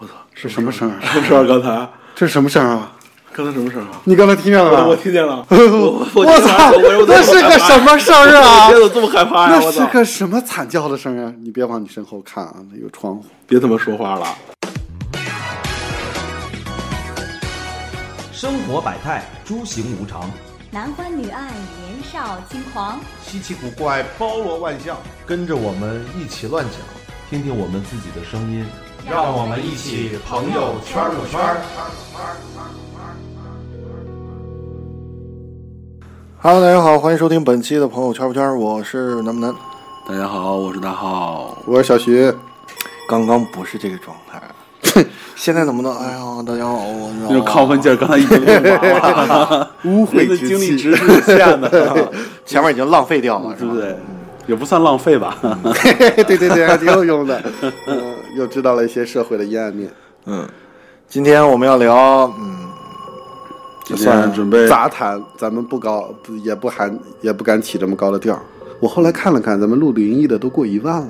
我操，是什么声啊？什么声？刚才 这是什么声啊？刚才什么声啊？你刚才听见了我？听见了，我我我操，那是个什么声儿啊？别怎么害怕呀？那是我操！个什么惨叫的声啊？你别往你身后看啊，那有窗户。别他妈说话了。生活百态，诸行无常，男欢女爱，年少轻狂，稀奇古怪，包罗万象，跟着我们一起乱讲，听听我们自己的声音。让我们一起朋友圈儿圈儿。Hello，大家好，欢迎收听本期的朋友圈不圈，我是南不南，大家好，我是大浩。我是小徐，刚刚不是这个状态，现在怎么能？哎呀，大家好，我那种亢奋劲儿，刚才已经用完了，污秽人的精力值是有限的，前面已经浪费掉了，是不对？也不算浪费吧。对对对，还挺有用的。嗯，又知道了一些社会的阴暗面。嗯，今天我们要聊，嗯，今天准备杂谈，咱们不高，不也不含，也不敢起这么高的调儿。我后来看了看，咱们录灵异的都过一万了。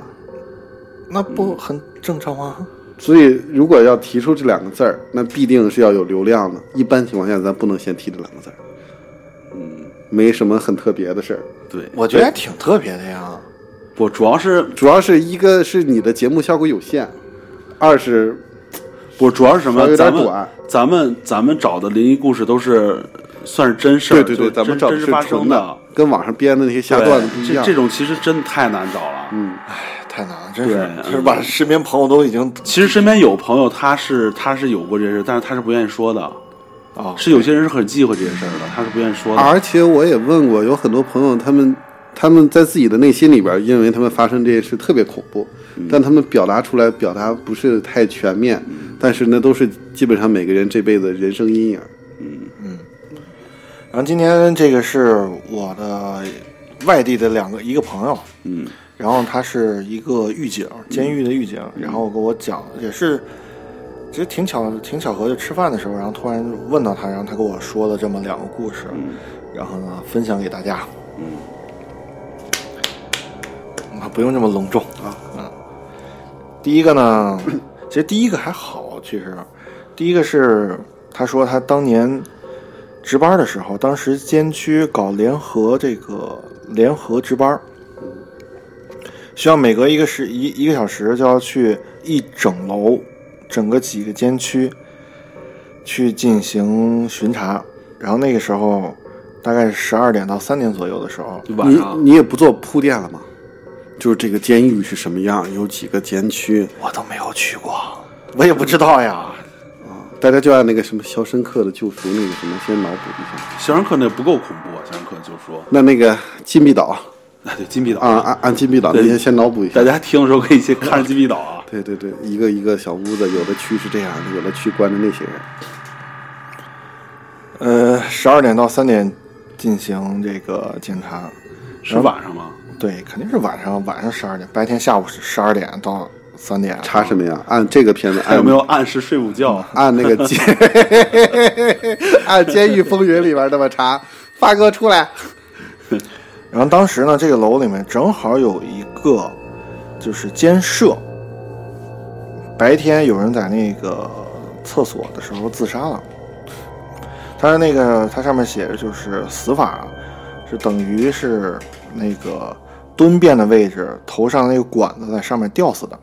那不很正常吗？所以，如果要提出这两个字儿，那必定是要有流量的。一般情况下，咱不能先提这两个字儿。嗯，没什么很特别的事儿，对，我觉得还挺特别的呀。不，主要是主要是一个是你的节目效果有限，二是不，主要是什么？有点咱们短咱们咱们找的灵异故事都是算是真事儿，对对对，咱们找的是真真实发生的，跟网上编的那些瞎段子不一样。这这种其实真的太难找了。嗯，哎太难了，真是，就是把身边朋友都已经其实身边有朋友，他是他是有过这事，但是他是不愿意说的。啊，是有些人是很忌讳这些事儿的，他是不愿意说的。而且我也问过，有很多朋友，他们他们在自己的内心里边，因为他们发生这些事特别恐怖，但他们表达出来表达不是太全面，但是那都是基本上每个人这辈子人生阴影。嗯。嗯。然后今天这个是我的外地的两个一个朋友，嗯，然后他是一个狱警，监狱的狱警，然后跟我讲，也是其实挺巧挺巧合，就吃饭的时候，然后突然问到他，然后他跟我说了这么两个故事，然后呢分享给大家，嗯，啊不用这么隆重。啊，嗯，第一个呢，其实第一个还好，其实第一个是他说他当年。值班的时候，当时监区搞联合这个联合值班，需要每隔一个时一一个小时就要去一整楼，整个几个监区去进行巡查。然后那个时候大概是十二点到三点左右的时候，你你也不做铺垫了吗？就是这个监狱是什么样，有几个监区，我都没有去过，我也不知道呀。大家就按那个什么《肖申克的救赎》那个什么先脑补一下。肖申克那不够恐怖啊！肖申克就说，那那个禁闭岛哎，对，金币岛啊，按按金币岛那对些先脑补一下大。家听的时候可以先看金币岛啊。对对对，一个一个小屋子，有的区是这样的，有的区关着那些人。呃，十二点到三点进行这个检查，是晚上吗？对，肯定是晚上，晚上十二点，白天下午是十二点到三点。查什么呀？按这个片子，还有没有按时睡午觉？按那个监 按《监狱风云》里边那么查？发哥出来，然后当时呢，这个楼里面正好有一个就是监舍，白天有人在那个厕所的时候自杀了。他那个它上面写着就是死法是等于是那个蹲便的位置，头上那个管子在上面吊死的。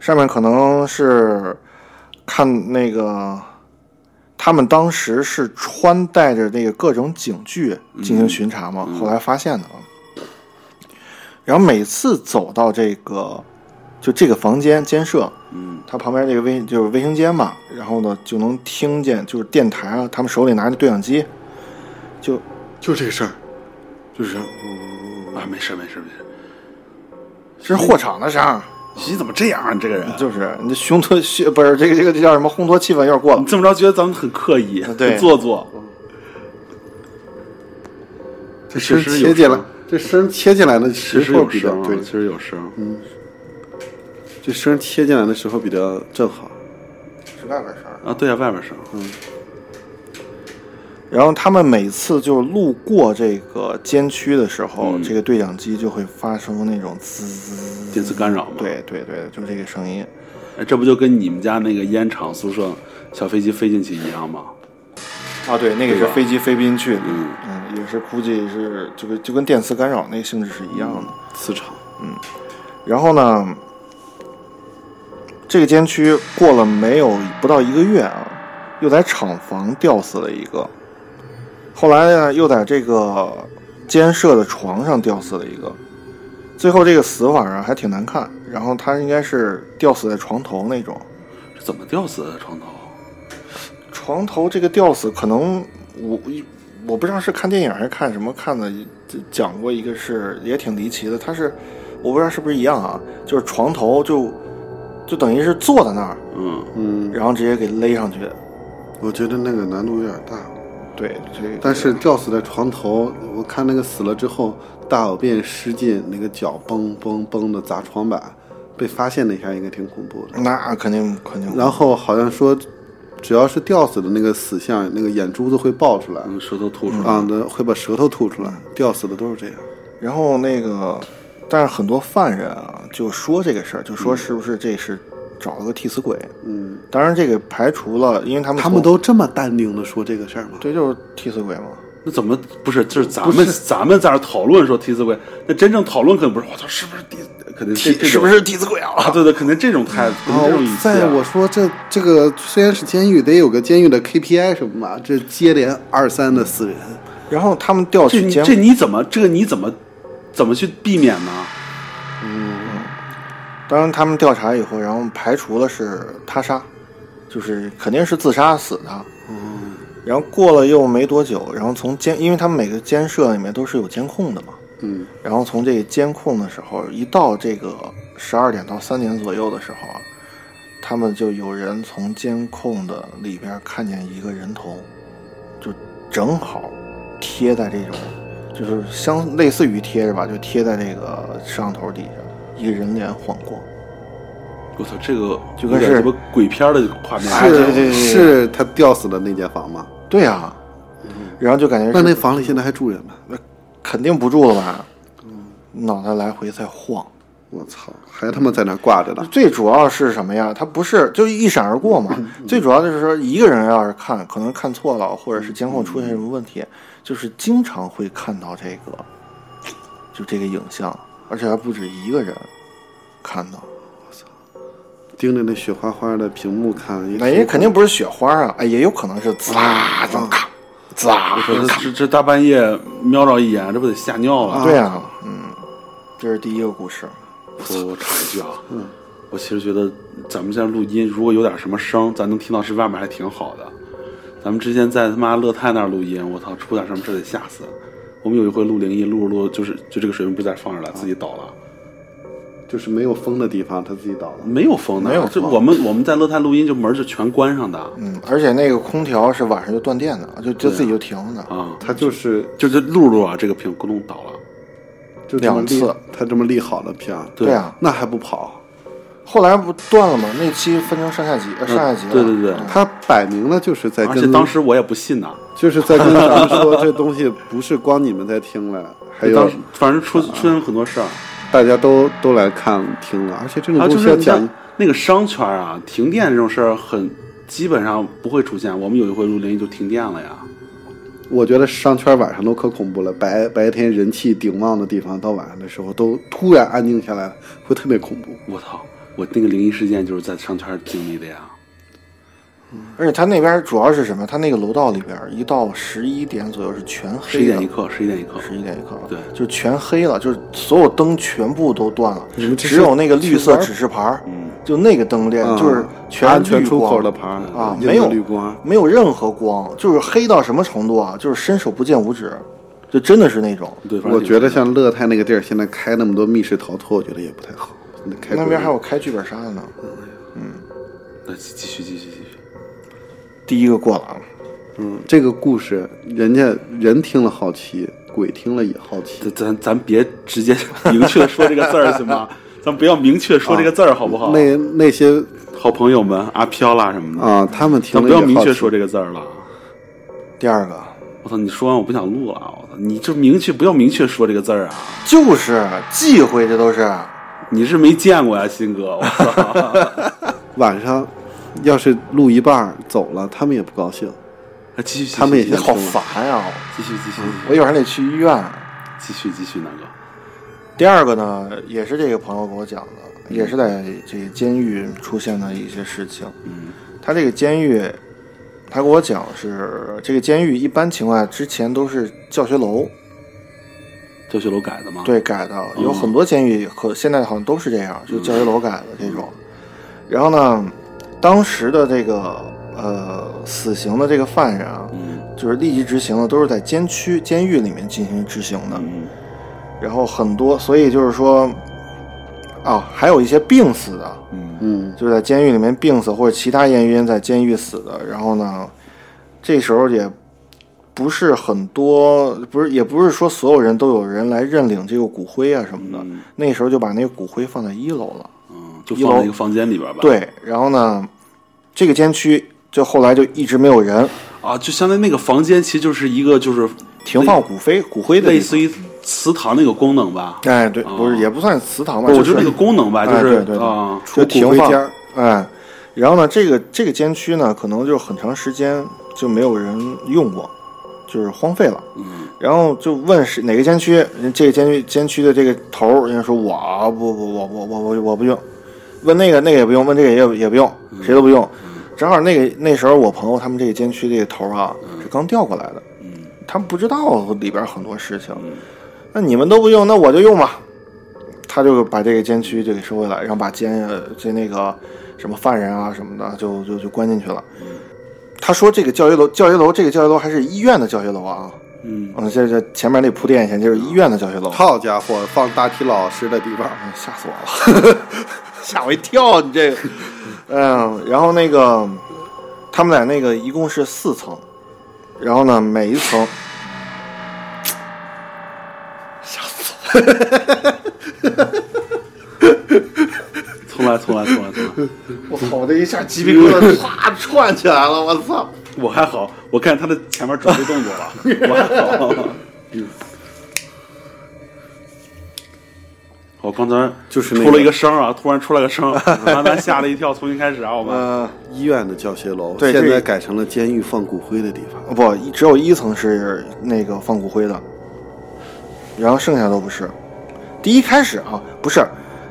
上面可能是看那个，他们当时是穿戴着那个各种警具进行巡查嘛，后来发现的啊。然后每次走到这个就这个房间监舍，嗯，它旁边这个卫就是卫生间嘛，然后呢就能听见就是电台啊，他们手里拿着对讲机，就就这事儿，就是啊，没事没事没事。这是货场的声儿，你怎么这样啊？你这个人，就是你这烘托气不是这个这个这叫什么烘托气氛有点过了你。这么着觉得咱们很刻意，对很做作。这声切进来，这声切进来的其实时候比较有声啊，对其，实有声。嗯这声切进来的时候比较正好。是外边声。啊，对啊，外边声。然后他们每次就路过这个监区的时候，嗯这个对讲机就会发生那种滋滋电磁干扰嘛。，对对对，就是这个声音。哎这不就跟你们家那个烟厂宿舍小飞机飞进去一样吗？啊，对，那个对吧是飞机飞不进去的，嗯嗯，也是估计是就跟就跟电磁干扰那个性质是一样的。磁场，然后呢，这个监区过了没有不到一个月啊，又在厂房吊死了一个，后来呢又在这个监舍的床上吊死了一个，最后这个死法啊还挺难看，然后他应该是吊死在床头那种。这怎么吊死的床头？床头这个吊死，可能我我不知道是看电影还是看什么看的，讲过一个是也挺离奇的，他是我不知道是不是一样啊，就是床头就就等于是坐在那儿，嗯，嗯，然后直接给勒上去。我觉得那个难度有点大。对，这个但是吊死在床头，我看那个死了之后，大小便失禁，那个脚嘣嘣嘣的砸床板，被发现那一下应该挺恐怖的。那肯定肯定。然后好像说，只要是吊死的那个死相，那个眼珠子会爆出来，嗯，舌头吐出来。啊，那会把舌头吐出来。吊死的都是这样。然后那个，但是很多犯人啊就说这个事儿，就说是不是这是找了个替死鬼？嗯，当然这个排除了，因为他们他们都这么淡定的说这个事儿吗？对就是替死鬼嘛。那怎么不是？这是咱们咱们在这儿讨论说替死鬼，那真正讨论可能不是我操是不是替，肯定这这种 是不是替死鬼啊？啊？对对，肯定这种态度，肯定这种语哦，气啊在我说这这个虽然是监狱，得有个监狱的 KPI 什么嘛，这接连二三的死人，然后他们调取监这你这你怎么这个你怎么怎么去避免呢？当然，他们调查以后，然后排除了是他杀，就是肯定是自杀死的。嗯，然后过了又没多久，然后从监，因为他们每个监舍里面都是有监控的嘛。嗯，然后从这个监控的时候，一到这个十二点到三点左右的时候啊，他们就有人从监控的里边看见一个人头，就正好贴在这种，就是相类似于贴着吧，就贴在这个摄像头底下，一个人脸晃过。我操，这个就跟是有点什么鬼片的画面，哎对对对对是他吊死的那间房吗？对呀、然后就感觉那是那房里现在还住人吗？肯定不住了吧，脑袋来回在晃。我操，还他妈在那挂着呢！最主要是什么呀？他不是就一闪而过嘛？最主要就是说，一个人要是看，可能看错了，或者是监控出现什么问题，就是经常会看到这个，就这个影像，而且还不止一个人看到。盯着那雪花花的屏幕看，那也肯定不是雪花啊，哎，也有可能是滋啦这么咔，滋啦我说这这这大半夜瞄着一眼，这不得吓尿了？对啊，嗯，这是第一个故事。我我插一句啊，嗯，我其实觉得咱们现在录音，如果有点什么声，咱能听到是外面还挺好的。咱们之前在他妈乐泰那儿录音，我操，出点什么事得吓死。我们有一回录灵异，录着录着就是就这个水平不再放着了，自己倒了，就是没有风的地方，它自己倒了。没有风的，没有风这我们我们在乐泰录音就门就全关上的。嗯，而且那个空调是晚上就断电的，就就自己就停了的。啊，它就是就是录着录着啊，这个屏咕咚倒了。就两次，它这么立好的片。儿，对啊，那还不跑？后来不断了吗？那期分成上下集，呃上下集了。对对对，他摆明了就是在而且跟，当时我也不信呐，就是在跟咱们说，这东西不是光你们在听了，还有当时反正出出现很多事儿。大家都都来看听了，而且这种啊，东就是你像西要讲，那个商圈啊，停电这种事儿很基本上不会出现。我们有一回录灵异就停电了呀，我觉得商圈晚上都可恐怖了，白白天人气鼎旺的地方，到晚上的时候都突然安静下来，会特别恐怖。我操！我那个灵异事件就是在商圈经历的呀。而且他那边主要是什么？他那个楼道里边，一到十一点左右是全黑的。十一点一刻，十一点一刻，十一点一刻，对就全黑了，就是所有灯全部都断了，只有那个绿色指示牌，嗯，就那个灯亮，嗯就是全安全出口的牌啊没有绿光，没有任何光，就是黑到什么程度啊？就是伸手不见五指，就真的是那种。对，我觉得像乐泰那个地儿，现在开那么多密室逃脱，我觉得也不太好。那开那边还有开剧本杀的呢。嗯那继继续继续继续，第一个过了啊，嗯，这个故事，人家人听了好奇，鬼听了也好奇。咱咱咱别直接明确说这个字儿 行吗？咱不要明确说这个字儿好不好？那那些好朋友们阿飘啦什么的，啊，他们听咱不要明确说这个字儿了。第二个我操！你说完我不想录了，我操！你就明确不要明确说这个字儿啊！就是忌讳，这都是。你是没见过呀，新哥！我操！晚上要是录一半走了，他们也不高兴。啊继续，继续他们好烦呀、继续继续我一会儿还得去医院。继续继续那个，第二个呢，也是这个朋友跟我讲的，也是在这个监狱出现的一些事情。嗯他这个监狱，他跟我讲是这个监狱一般情况下之前都是教学楼，教学楼改的吗？，对改的，有很多监狱和现在好像都是这样，就教学楼改的这种。然后呢，当时的这个呃死刑的这个犯人啊，嗯就是立即执行的都是在监区监狱里面进行执行的。嗯然后很多，所以就是说，啊，还有一些病死的，嗯嗯，就是在监狱里面病死或者其他原因在监狱死的。然后呢，这时候也不是很多，不是也不是说所有人都有人来认领这个骨灰啊什么的。嗯那时候就把那个骨灰放在一楼了。嗯，就放在一个房间里边吧。对，然后呢，这个监区就后来就一直没有人啊，就相当于那个房间其实就是一个就是停放骨灰骨灰的类似于祠堂那个功能吧。哎，对，啊不是也不算祠堂吧，我觉得那个功能吧，就是哎对对对啊，就停放骨灰间哎，然后呢，这个这个监区呢，可能就很长时间就没有人用过，就是荒废了。嗯然后就问是哪个监区，人这个监区监区的这个头儿，人家说我不不我我我我我不用，问那个那个也不用，问这个也也不用，谁都不用。正好那个那时候我朋友他们这个监区这个头儿啊是刚调过来的，嗯他们不知道里边很多事情。那你们都不用，那我就用吧。他就把这个监区就给收回来，然后把监呃这那个什么犯人啊什么的就就就关进去了。他说这个教学楼，教学楼这个教学楼还是医院的教学楼啊。嗯嗯，这这前面那铺垫一下，就是医院的教学楼。好家伙，放大体老师的地方，哎吓死我了，吓我一跳！你这个，嗯，然后那个他们在那个一共是四层，然后呢每一层，吓死重来重来重来重来。我！我操！我这一下鸡皮疙瘩唰串起来了！我操！我还好，我看他的前面准备动作了，我还好。嗯。我刚才就是出了一个声啊，突然出来个声儿，把咱吓了一跳。重新开始啊，我们。呃，医院的教学楼，对现在改成了监狱放骨灰的地方。不，只有一层是那个放骨灰的，然后剩下都不是。第一开始啊，不是，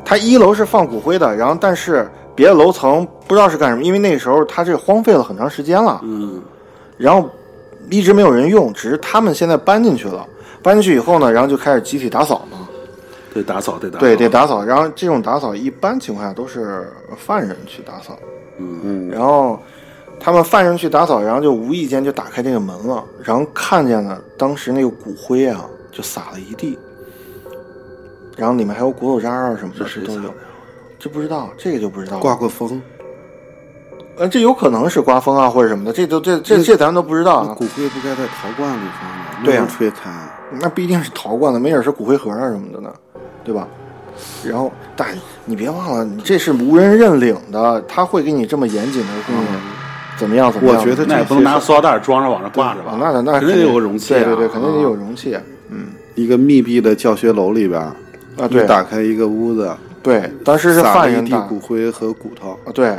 它一楼是放骨灰的，然后但是别的楼层不知道是干什么，因为那时候它这荒废了很长时间了，嗯然后一直没有人用，只是他们现在搬进去了。搬进去以后呢，然后就开始集体打扫嘛，对，打扫对打扫。对，得打扫。然后这种打扫一般情况下都是犯人去打扫，嗯嗯，然后他们犯人去打扫，然后就无意间就打开这个门了，然后看见了当时那个骨灰啊，就撒了一地，然后里面还有骨头渣啊什么的，都有这不知道，这个就不知道了。刮过风，呃，这有可能是刮风啊或者什么的，这都这这这咱都不知道啊。骨灰不该在陶罐里放吗？对呀那样吹开。那不一定是陶罐的，没准是骨灰盒啊什么的呢，对吧？然后，但你别忘了，你这是无人认领的，他会给你这么严谨的给你怎么样怎么样？我觉得那也不能拿塑料袋装着往上挂着吧？啊，那那那肯定得有个容器啊。对对对，肯定得有啊容器。嗯一个密闭的教学楼里边，啊，对打开一个屋子，对，当时是撒了一犯人打地骨灰和骨头，啊，对，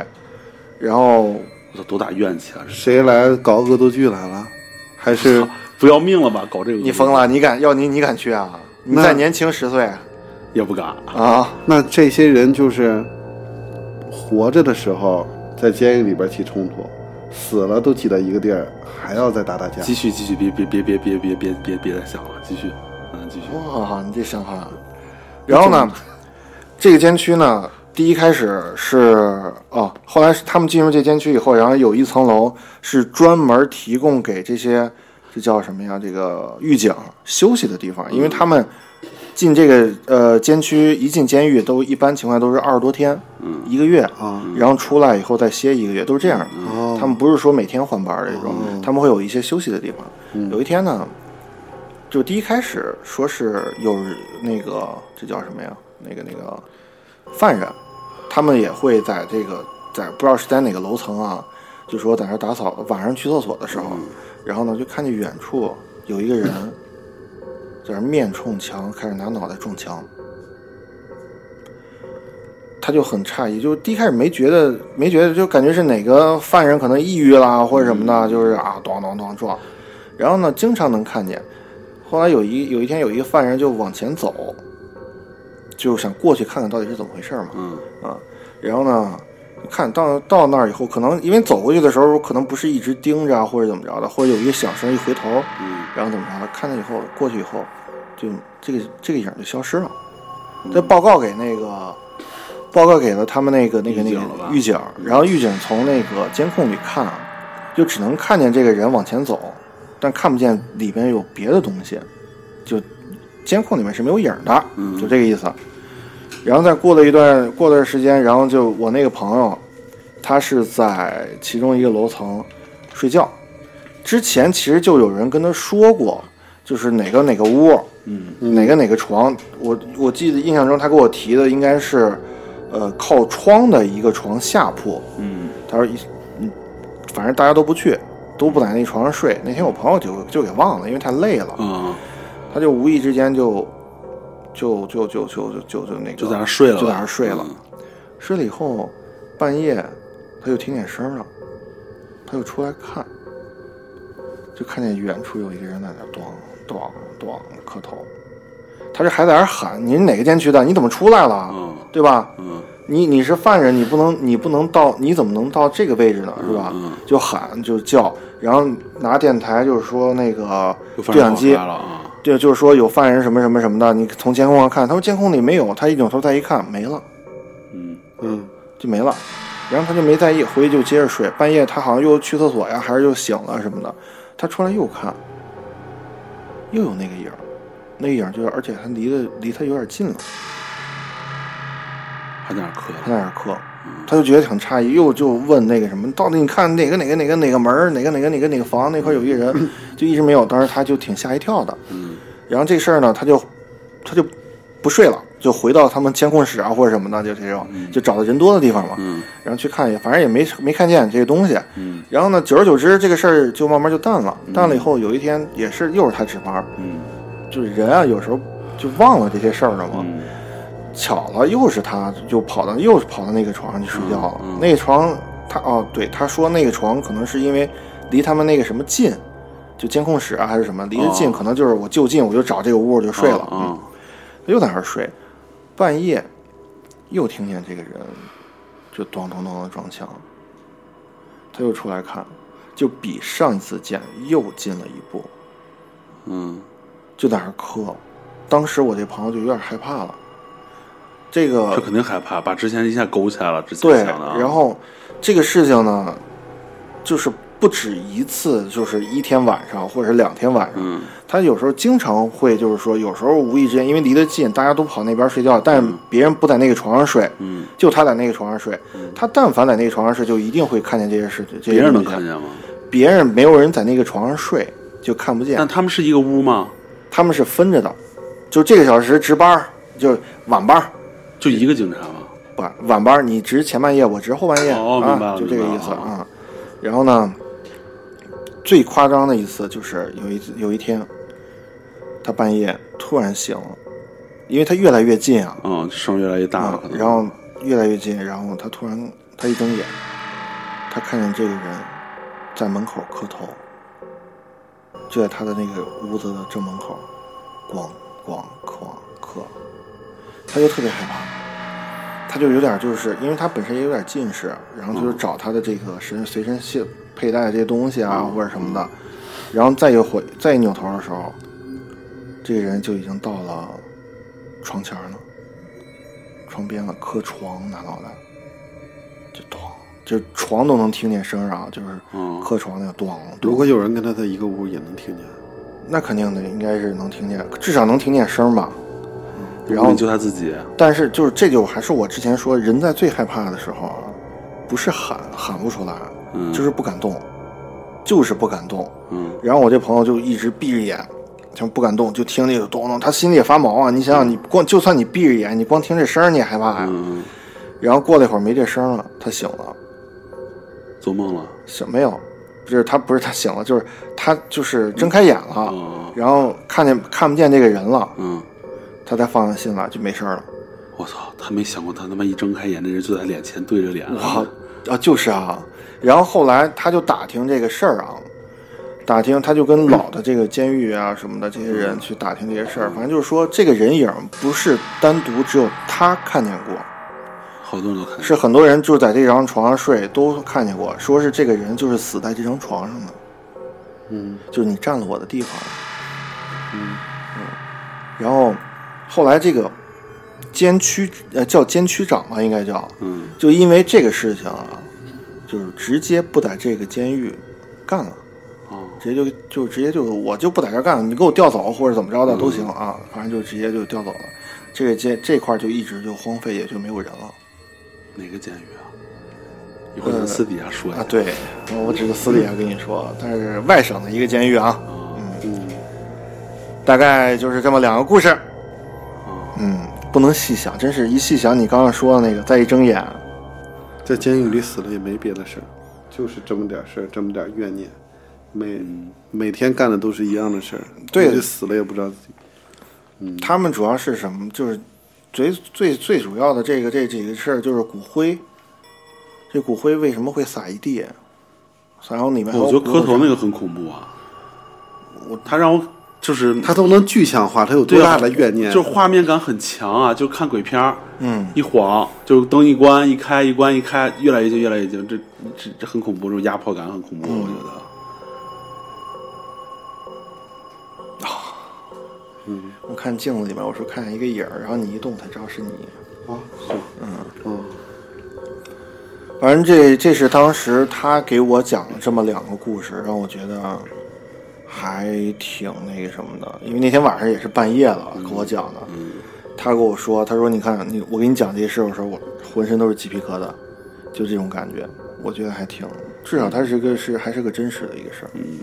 然后我操，多大怨气啊！谁来搞恶作剧来了？还是 不要命了吧？搞这个你疯了，你敢要你你敢去啊？你那再年轻十岁也不敢。啊？那这些人就是活着的时候在监狱里边起冲突，死了都挤到一个地儿，还要再打打架继。续继续，别别别别别别别别别再想了，继续，嗯，继续。哇，你这想法。然后呢，这个监区呢，第一开始是哦，后来是他们进入这监区以后，然后有一层楼是专门提供给这些这叫什么呀？这个狱警休息的地方，因为他们进这个呃监区一进监狱都一般情况下都是二十多天，嗯一个月啊然后出来以后再歇一个月，都是这样的。哦他们不是说每天换班儿这种，他们会有一些休息的地方。有一天呢，就第一开始说是有那个这叫什么呀？那个那个犯人，他们也会在这个在不知道是在哪个楼层啊，就说在那打扫，晚上去厕所的时候，然后呢就看见远处有一个人在那面冲墙，开始拿脑袋撞墙。他他就很诧异，就第一开始没觉得，没觉得，就感觉是哪个犯人可能抑郁啦或者什么的，就是啊，咚咚咚撞。然后呢，经常能看见。后来有一有一天，有一个犯人就往前走，就想过去看看到底是怎么回事嘛。嗯。啊，然后呢，看到到那儿以后，可能因为走过去的时候，可能不是一直盯着啊或者怎么着的，或者有一个响声一回头，嗯。然后怎么着的，看见以后过去以后，就这个这个影就消失了。这报告给那个，报告给了他们那个那个那个狱警，然后狱警从那个监控里看啊，就只能看见这个人往前走，但看不见里边有别的东西，就监控里面是没有影儿的，嗯。就这个意思。然后再过了一段过段时间，然后就我那个朋友，他是在其中一个楼层睡觉，之前其实就有人跟他说过，就是哪个哪个屋，嗯。哪个哪个床，我我记得印象中他给我提的应该是，呃，靠窗的一个床下铺。嗯。他说一，嗯，反正大家都不去，都不在那床上睡，那天我朋友就就给忘了，因为太累了。他就无意之间就就就就就就就那个。就在那睡了。就在那睡了。睡了以后，半夜他就听见声了，他就出来看。就看见远处有一个人在那，咚咚咚磕头。他这还在那喊，你哪个监区的？你怎么出来了？对吧？你你是犯人，你不能你不能到，你怎么能到这个位置呢？是吧？嗯就喊就叫，然后拿电台就是说那个对讲机对，就是说有犯人什么什么什么的，你从监控上看，他说监控里没有，他一扭头再一看没了。嗯嗯，就没了，然后他就没在意，回去就接着睡。半夜他好像又去厕所呀，还是又醒了什么的，他出来又看，又有那个影儿，那个影儿就是，而且他离的离他有点近了，还在那儿磕他在那儿磕，他就觉得挺诧异，又就问那个什么，到底你看哪个哪个哪个哪个门儿，哪个哪个哪个哪个房那块有一个人，就一直没有，当时他就挺吓一跳的。嗯然后这事儿呢，他就他就不睡了，就回到他们监控室啊或者什么的，就这种，就找到人多的地方嘛，嗯然后去看一下，反正也没没看见这个东西。嗯然后呢，久而久之，这个事儿就慢慢就淡了。淡了以后，有一天也是又是他值班，嗯就是人啊，有时候就忘了这些事儿了嘛。嗯巧了，又是他，就跑到又是跑到那个床上去睡觉了。嗯嗯那个床，他哦，对，他说那个床可能是因为离他们那个什么近，就监控室啊还是什么离得近，哦可能就是我就近，我就找这个屋我就睡了。啊嗯，又在那儿睡，半夜又听见这个人就咚咚咚的撞墙，他又出来看，就比上一次见又近了一步，嗯就在那儿磕。当时我这朋友就有点害怕了，这个这肯定害怕，把之前一下勾起来了，之前对，然后这个事情呢，就是不止一次，就是一天晚上或者是两天晚上，嗯他有时候经常会就是说，有时候无意之间，因为离得近，大家都跑那边睡觉，但是别人不在那个床上睡，嗯，就他在那个床上睡。他但凡在那个床上睡，就一定会看见这些事情。别人能看见吗？别人没有人在那个床上睡，就看不见但。他们是一个屋吗？他们是分着的，就这个小时值班儿，就晚班儿。就一个警察吗？晚晚班你值前半夜，我值后半夜、哦明白了啊，就这个意思啊。然后呢，最夸张的一次就是有一次有一天，他半夜突然醒了，因为他越来越近啊，嗯，声越来越大。然后越来越近，然后他突然他一睁眼，他看见这个人在门口磕头，就在他的那个屋子的正门口，咣咣哐磕，他就特别害怕，他就有点就是因为他本身也有点近视，然后就是找他的这个身随身携佩戴的这些东西啊或者什么的，然后再一回再一扭头的时候，这个人就已经到了床前了。床边了，磕床拿脑袋，就咚，就床都能听见声儿啊，就是嗯磕床那个咚如，果有人跟他在一个屋，也能听见。那肯定的，应该是能听见，至少能听见声吧。然后就他自己，但是就是这就还是我之前说，人在最害怕的时候啊，不是喊喊不出来，嗯就是不敢动，就是不敢动。嗯然后我这朋友就一直闭着眼，就不敢动，就听那个咚咚，他心里也发毛啊。你想想，你光就算你闭着眼，你光听这声你也害怕呀。嗯，然后过了一会儿没这声了，他醒了。做梦了，醒没有？不是他，不是他醒了，就是他就是睁开眼了，嗯然后看见看不见这个人了，嗯，他才放下心来，就没事儿了。我操，他没想过，他他妈一睁开眼，那人就在脸前对着脸了啊，就是啊。然后后来他就打听这个事儿啊，打听他就跟老的这个监狱啊什么的这些人去打听这些事儿，反正就是说这个人影不是单独只有他看见过，好多人都看见是很多人就在这张床上睡都看见过，说是这个人就是死在这张床上的，嗯就是你占了我的地方。嗯嗯然后后来这个监区呃叫监区长吧，应该叫，嗯。就因为这个事情啊，就是直接不在这个监狱干了，哦。直接就就直接就我就不在这儿干了，你给我调走或者怎么着的都行啊，反正就直接就调走了。这个监这块儿就一直就荒废，也就没有人了。哪个监狱啊？一会儿咱私底下说一下。啊。对，我只是私底下跟你说，但是外省的一个监狱啊，嗯，大概就是这么两个故事。哦嗯，不能细想，真是一细想，你刚刚说的那个，再一睁眼，在监狱里死了也没别的事儿，就是这么点事儿，这么点怨念，每每天干的都是一样的事儿，对死了也不知道自己。他们主要是什么？就是最最最主要的这个这几个事儿，就是骨灰。这骨灰为什么会撒一地？然后里面我觉得磕头那个个很恐怖啊。我他让我就是他都能具象化，他有多大的怨念？就画面感很强啊！就看鬼片儿，嗯，一晃就灯一关一开一关一开，越来越近越来越近，这这这很恐怖，这种压迫感很恐怖，我觉得。嗯我看镜子里面，我说看见一个影儿，然后你一动才知道是你。啊，是，嗯嗯反正这这是当时他给我讲了这么两个故事，让我觉得还挺那个什么的。因为那天晚上也是半夜了，跟我讲的。他跟我说，他说你看你，我给你讲这些事的时候，我浑身都是鸡皮疙瘩，就这种感觉。我觉得还挺，至少它是个是还是个真实的一个事儿。嗯。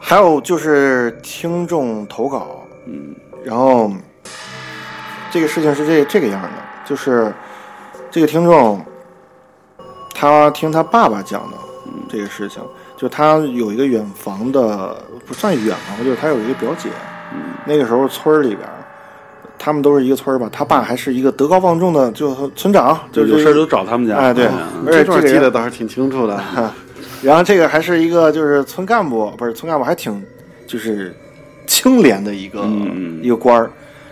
还有就是听众投稿，嗯然后这个事情是这这个样的，就是这个听众他听他爸爸讲的这个事情，就他有一个远房的，不算远房，就是他有一个表姐，那个时候村儿里边，他们都是一个村儿吧，他爸还是一个德高望重的，就是村长，就就是有事儿都找他们家。哎对嗯而且这段这个记得倒是挺清楚的。然后这个还是一个就是村干部，不是村干部，还挺就是清廉的一个、嗯一个官儿。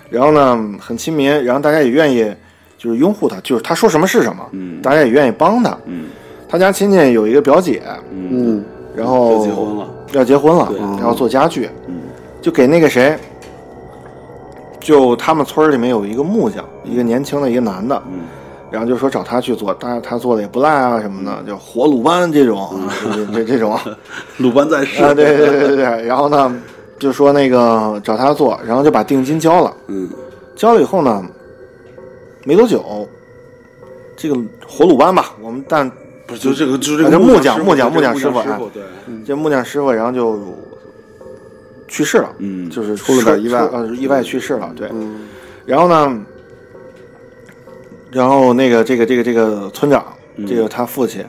然后呢，很亲民，然后大家也愿意就是拥护他，就是他说什么是什么，嗯大家也愿意帮他。嗯他家亲戚有一个表姐，嗯然后要结婚了，要结婚了，然后做家具，嗯。就给那个谁，就他们村里面有一个木匠，一个年轻的一个男的，嗯。然后就说找他去做，当然他做的也不赖啊什么的，就活鲁班这种，嗯这这这种。鲁班在世。啊，对对对对对，然后呢，就说那个找他做，然后就把定金交了，嗯。交了以后呢，没多久，这个活鲁班吧，我们但不是就这个就这啊个这木匠木匠木匠师傅对，这木匠师傅，然后就去世了，嗯。就是出了点意外出呃，意外去世了，对，嗯。然后呢，然后那个这个这个这个村长，嗯。这个他父亲，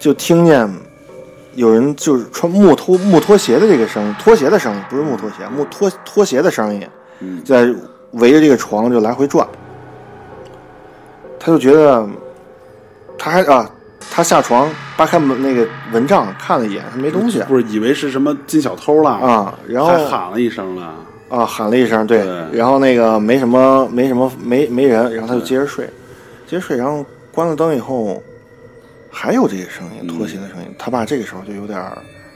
就听见有人就是穿木拖木拖鞋的这个声音，拖鞋的声音，不是木拖鞋，木拖拖鞋的声音，嗯。在围着这个床就来回转。他就觉得，他还啊，他下床扒开门那个蚊帐看了一眼，他没东西。不是以为是什么进小偷了，啊，然后喊了一声了。啊，喊了一声，对，对。然后那个没什么，没什么，没没人，然后他就接着睡，接着睡，然后关了灯以后，还有这个声音，拖鞋的声音，他爸这个时候就有点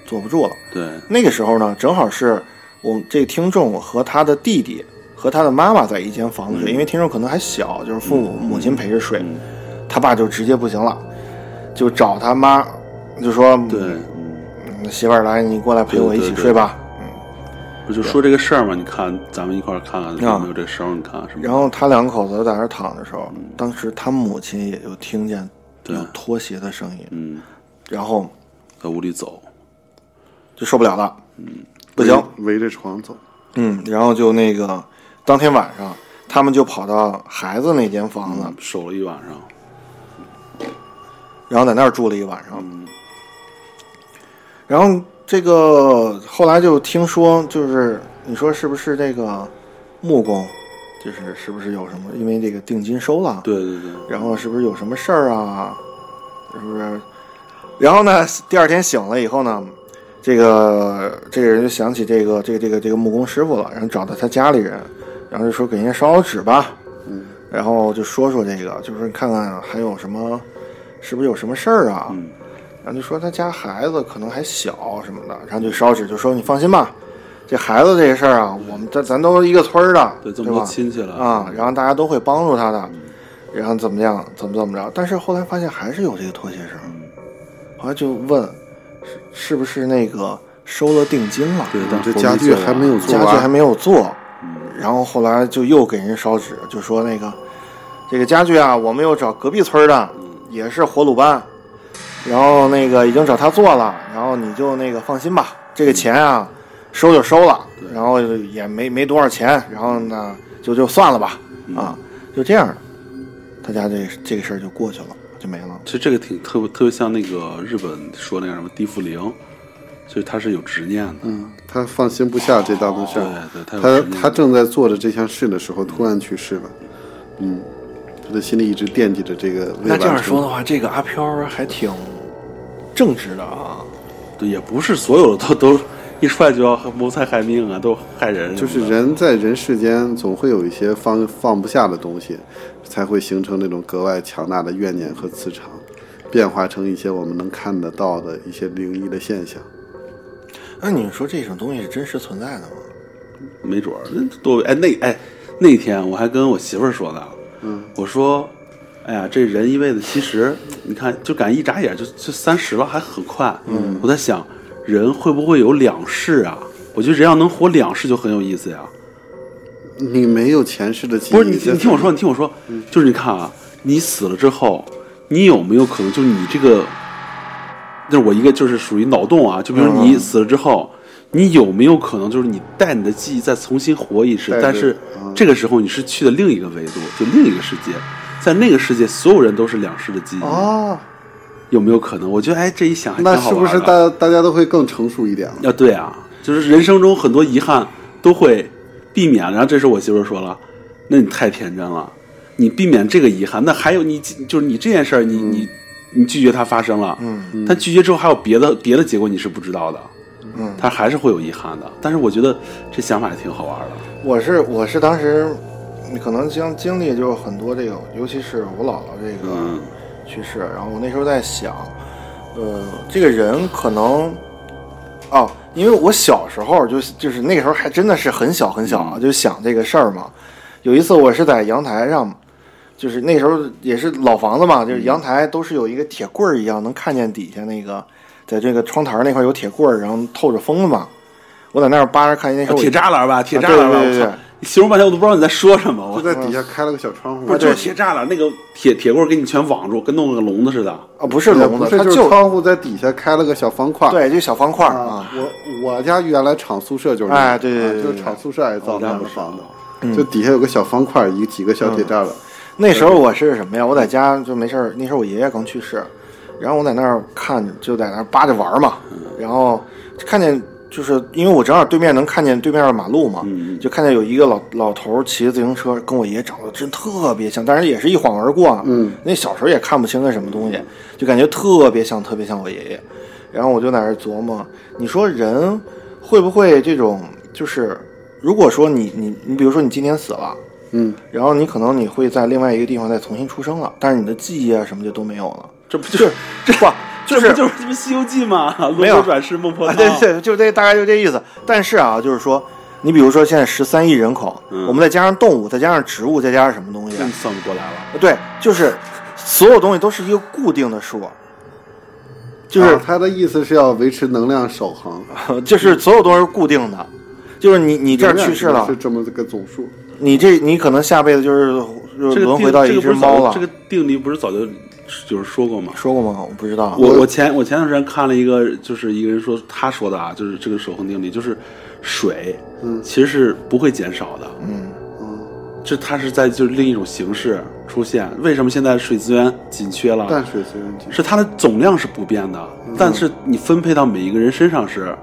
坐不住了。对，那个时候呢，正好是我们这个听众和他的弟弟和他的妈妈在一间房子睡，因为听众可能还小，就是父母、母亲陪着睡，嗯。他爸就直接不行了，就找他妈，就说，对，嗯嗯，媳妇儿来，你过来陪我一起睡吧。不就说这个事儿嘛？你看，咱们一块儿看看有啊没有这声儿？你看是吗？然后他两口子在那儿躺的时候，当时他母亲也就听见对有拖鞋的声音，嗯，然后在屋里走，就受不了了，嗯不行，围着床走。嗯，然后就那个当天晚上，他们就跑到孩子那间房子，守了一晚上。然后在那儿住了一晚上。然后这个后来就听说，就是你说是不是这个木工就是是不是有什么？因为这个定金收了，对对对，然后是不是有什么事儿啊？是不是？然后呢，第二天醒了以后呢，这个这个人就想起这个这个这个这个木工师傅了，然后找到他家里人，然后就说给人家烧烧纸吧，嗯，然后就说说这个，就是看看还有什么，是不是有什么事儿啊？嗯。然后就说他家孩子可能还小什么的，然后就烧纸，就说你放心吧，这孩子这个事儿啊，我们咱咱都一个村儿的，对，这么多吧？亲戚了。啊，然后大家都会帮助他的，然后怎么样，怎么怎么着？但是后来发现还是有这个拖鞋声，后来就问是是不是那个收了定金了？对，但这家具还没有做完，家具还没有做，然后后来就又给人烧纸，就说那个这个家具啊，我们又找隔壁村的，也是火鲁班，然后那个已经找他做了，然后你就那个放心吧，这个钱啊收就收了，然后也没没多少钱，然后呢就就算了吧，啊，就这样，他家这这个事儿就过去了，就没了。其实这个挺特别特别像那个日本说那个什么地缚灵，所以他是有执念的，嗯，他放心不下这档子事对儿，对，他他他正在做着这项事的时候，突然去世了，嗯，他的心里一直惦记着这个那这样说的话，这个阿飘还挺正直的啊。对，也不是所有的都都一出来就要谋财害命啊，都害人就，是人在人世间总会有一些放放不下的东西，才会形成那种格外强大的怨念和磁场，变化成一些我们能看得到的一些灵异的现象。那你们说这种东西是真实存在的吗？没准儿那多哎那哎那天我还跟我媳妇儿说呢，嗯，我说，哎呀，这人一辈子其实你看就感觉一眨眼就就三十了，还很快。嗯，我在想，人会不会有两世啊？我觉得人要能活两世就很有意思呀。你没有前世的记忆，不是你，你听我说，你听我说，就是你看啊，你死了之后，你有没有可能就是你这个，那是我一个就是属于脑洞啊，就比如说你死了之后，你有没有可能就是你带你的记忆再重新活一世带，着但是嗯这个时候你是去的另一个维度，就另一个世界，在那个世界所有人都是两世的记忆，啊？有没有可能？我觉得哎，这一想还挺那是不是。大大家都会更成熟一点了？啊，对啊，就是人生中很多遗憾都会避免。然后这时候我媳妇儿说了：“那你太天真了，你避免这个遗憾，那还有你就是你这件事儿，你、你你拒绝它发生了，嗯，但拒绝之后还有别的别的结果你是不知道的，嗯，他还是会有遗憾的。但是我觉得这想法也挺好玩的。我是我是当时可能经经历就是很多这个，尤其是我姥姥这个嗯去世，然后我那时候在想，呃，这个人可能哦，因为我小时候就就是那个时候还真的是很小很小啊，就想这个事儿嘛。有一次我是在阳台上，就是那时候也是老房子嘛，就是阳台都是有一个铁棍儿一样，能看见底下那个在这个窗台那块有铁棍儿，然后透着风嘛。我在那儿扒着看，那时候铁栅栏吧，铁栅栏吧，对对对我操！你形容半天我都不知道你在说什么。我就在底下开了个小窗户，不是就是铁栅栏那个铁铁棍给你全网住，跟弄了个笼子似的。啊，不是笼子，不是就是它就窗户在底下开了个小方块。对，就小方块儿啊啊，，我我家原来厂宿舍就是哎对对对就是厂宿舍挨造那样的房子，嗯就底下有个小方块，一几个小铁栅栏。那时候我是什么呀？我在家就没事儿，那时候我爷爷刚去世，然后我在那儿看，就在那儿扒着玩儿嘛，然后看见就是因为我正好对面能看见对面的马路嘛，嗯就看见有一个老老头骑着自行车，跟我爷爷长得真特别像，但是也是一晃而过啊。嗯，那小时候也看不清那什么东西，就感觉特别像，特别像我爷爷。然后我就在那儿琢磨，你说人会不会这种，就是如果说你你你，比如说你今天死了。嗯，然后你可能你会在另外一个地方再重新出生了，但是你的记忆啊什么就都没有了。这不就是这不就是这不就是什么《西游记》吗？没有轮回转世孟婆啊，汤。对对，就这大概就这意思。但是啊，就是说，你比如说现在十三亿人口，嗯我们再加上动物，再加上植物，再加上什么东西？算不过来了。对，就是所有东西都是一个固定的数，就是、啊他的意思是要维持能量守恒，就是所有东西是固定的。就是你你这儿去世了是，这么个总数。你这你可能下辈子就是轮回到一只猫了。这个定理不是早就就是说过吗？说过吗？我不知道。我我前我前段时间看了一个，就是一个人说他说的啊，就是这个守恒定律，就是水，嗯其实是不会减少的，嗯嗯这它是在就是另一种形式出现。为什么现在水资源紧缺了？淡水资源紧缺，是它的总量是不变的，但是你分配到每一个人身上是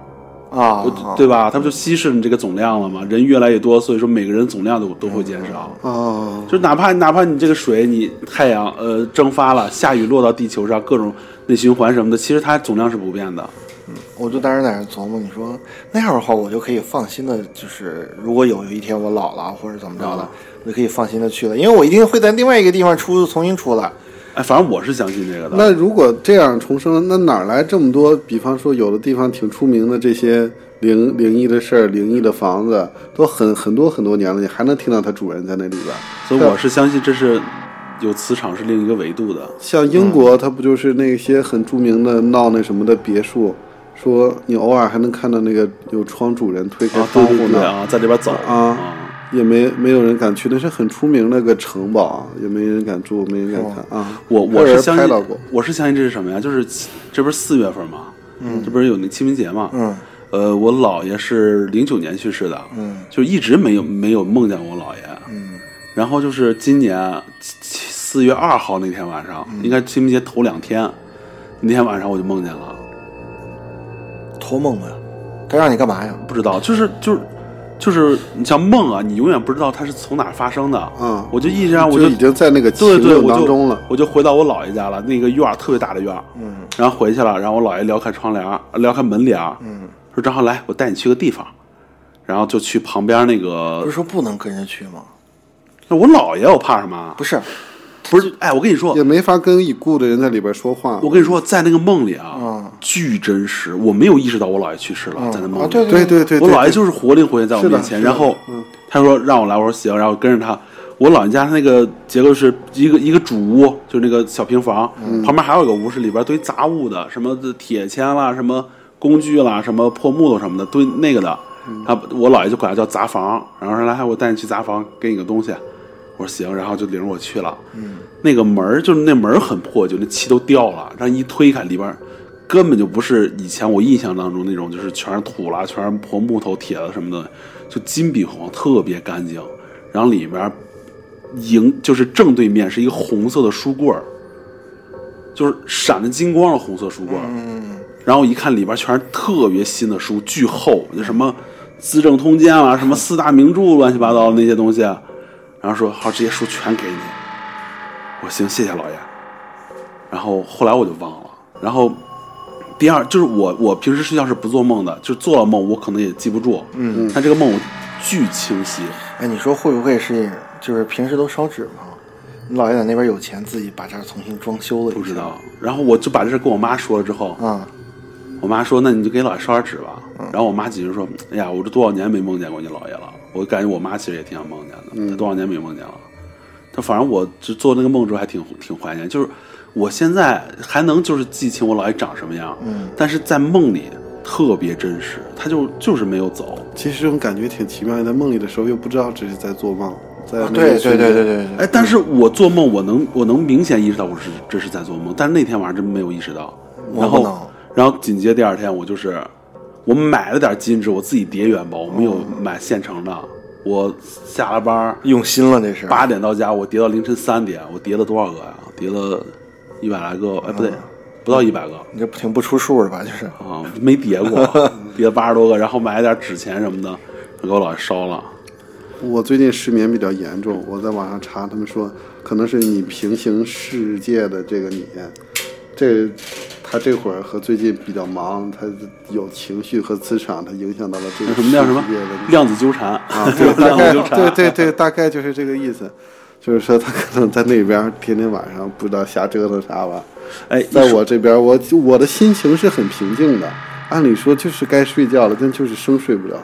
啊，对吧？它不就稀释你这个总量了吗？人越来越多，所以说每个人总量都都会减少。哦，就哪怕哪怕你这个水，你太阳呃蒸发了，下雨落到地球上，各种内循环什么的，其实它总量是不变的。嗯我就当时在那琢磨，你说那样的话，我就可以放心的，就是如果有有一天我老了或者怎么着的，我就可以放心的去了，因为我一定会在另外一个地方出重新出来。哎，反正我是相信这个的。那如果这样重生，那哪来这么多？比方说，有的地方挺出名的这些灵灵异的事儿、灵异的房子，都很很多很多年了，你还能听到它主人在那里边。所以我是相信这是有磁场是另一个维度的。像英国，它不就是那些很著名的闹那什么的别墅，说你偶尔还能看到那个有窗主人推开窗户呢，对对啊，在这边走啊也没没有人敢去，那是很出名那个城堡啊，也没人敢住，没人敢看啊。我我是相信我是相信这是什么呀？就是这不是四月份吗，嗯，这不是有那清明节吗，嗯，呃，我姥爷是零九年去世的，嗯，就一直没有没有梦见过我姥爷，嗯，然后就是今年四月二号那天晚上，嗯应该清明节头两天，那天晚上我就梦见了，托梦呀，他让你干嘛呀？不知道，就是就是就是你像梦啊，你永远不知道它是从哪儿发生的，嗯我就一直让我就已经在那个情对对，当中了。我就回到我姥爷家了，那个院儿特别大的院儿，嗯然后回去了，然后我姥爷撩开窗帘，撩开门帘，嗯，说张浩来，我带你去个地方，然后就去旁边那个不是，说不能跟着去吗？那我姥爷，我怕什么？不是，不是，哎，我跟你说也，没法跟已故的人在里边说话。我跟你说，在那个梦里啊，嗯巨真实，我没有意识到我姥爷去世了，在那梦啊，里，对对对对，我姥爷就是活灵活现在我面前，然后嗯他说让我来，我说行，然后跟着他。我姥爷家那个结构是一个一个主屋，就是那个小平房，嗯旁边还有一个屋是里边堆杂物的，什么铁签啦，什么工具啦，什么破木头什么的，堆那个的。嗯他我姥爷就管他叫杂房，然后说来，我带你去杂房，给你个东西。我说行，然后就领着我去了。嗯，那个门儿就是那门儿很破旧，那漆都掉了，然后一推开里边儿根本就不是以前我印象当中那种，就是全是土啦，全是破木头、铁子什么的，就金碧辉煌，特别干净。然后里边儿迎就是正对面是一个红色的书柜儿，就是闪着金光的红色书柜儿。嗯，然后一看里边全是特别新的书，巨厚，就什么《资政通鉴》啊，什么四大名著，乱七八糟的那些东西。然后说好，这些书全给你。我说行，谢谢老爷。然后后来我就忘了。然后第二就是我，我平时睡觉是不做梦的，就做了梦我可能也记不住。嗯，但这个梦我巨清晰。哎，你说会不会是就是平时都烧纸吗？你姥爷在那边有钱，自己把这儿重新装修了不知道。然后我就把这事跟我妈说了之后，啊？我妈说：“那你就给姥爷烧点纸吧。然后我妈解释说：“哎呀，我这多少年没梦见过你姥爷了。我感觉我妈其实也挺想梦见的，她多少年没梦见了。她反正我就做那个梦之后还挺挺怀念，就是我现在还能就是记清我姥爷长什么样，嗯，但是在梦里特别真实，他就就是没有走。其实这种感觉挺奇妙的，在梦里的时候又不知道这是在做梦，在啊对对对对对对，哎，但是我做梦，我能我能明显意识到我是这是在做梦，但是那天晚上真没有意识到。然后然后紧接第二天，我就是我买了点金纸，我自己叠元宝，我没有买现成的。我下了班用心了这是。八点到家，我叠到凌晨三点，我叠了多少个呀？叠了一百来个，哎，不对，不到一百个你这挺不出数的吧？就是啊，没叠过，叠了八十多个，然后买了点纸钱什么的，给我姥爷烧了。我最近失眠比较严重，我在网上查，他们说可能是你平行世界的这个你，这他这会儿和最近比较忙，他有情绪和磁场，他影响到了这个什么叫什么量子纠缠啊？对，大 量概子纠缠，对对对，大概就是这个意思。就是说，他可能在那边天天晚上不知道瞎折腾啥吧。哎，在我这边，我我的心情是很平静的。按理说就是该睡觉了，但就是生睡不了。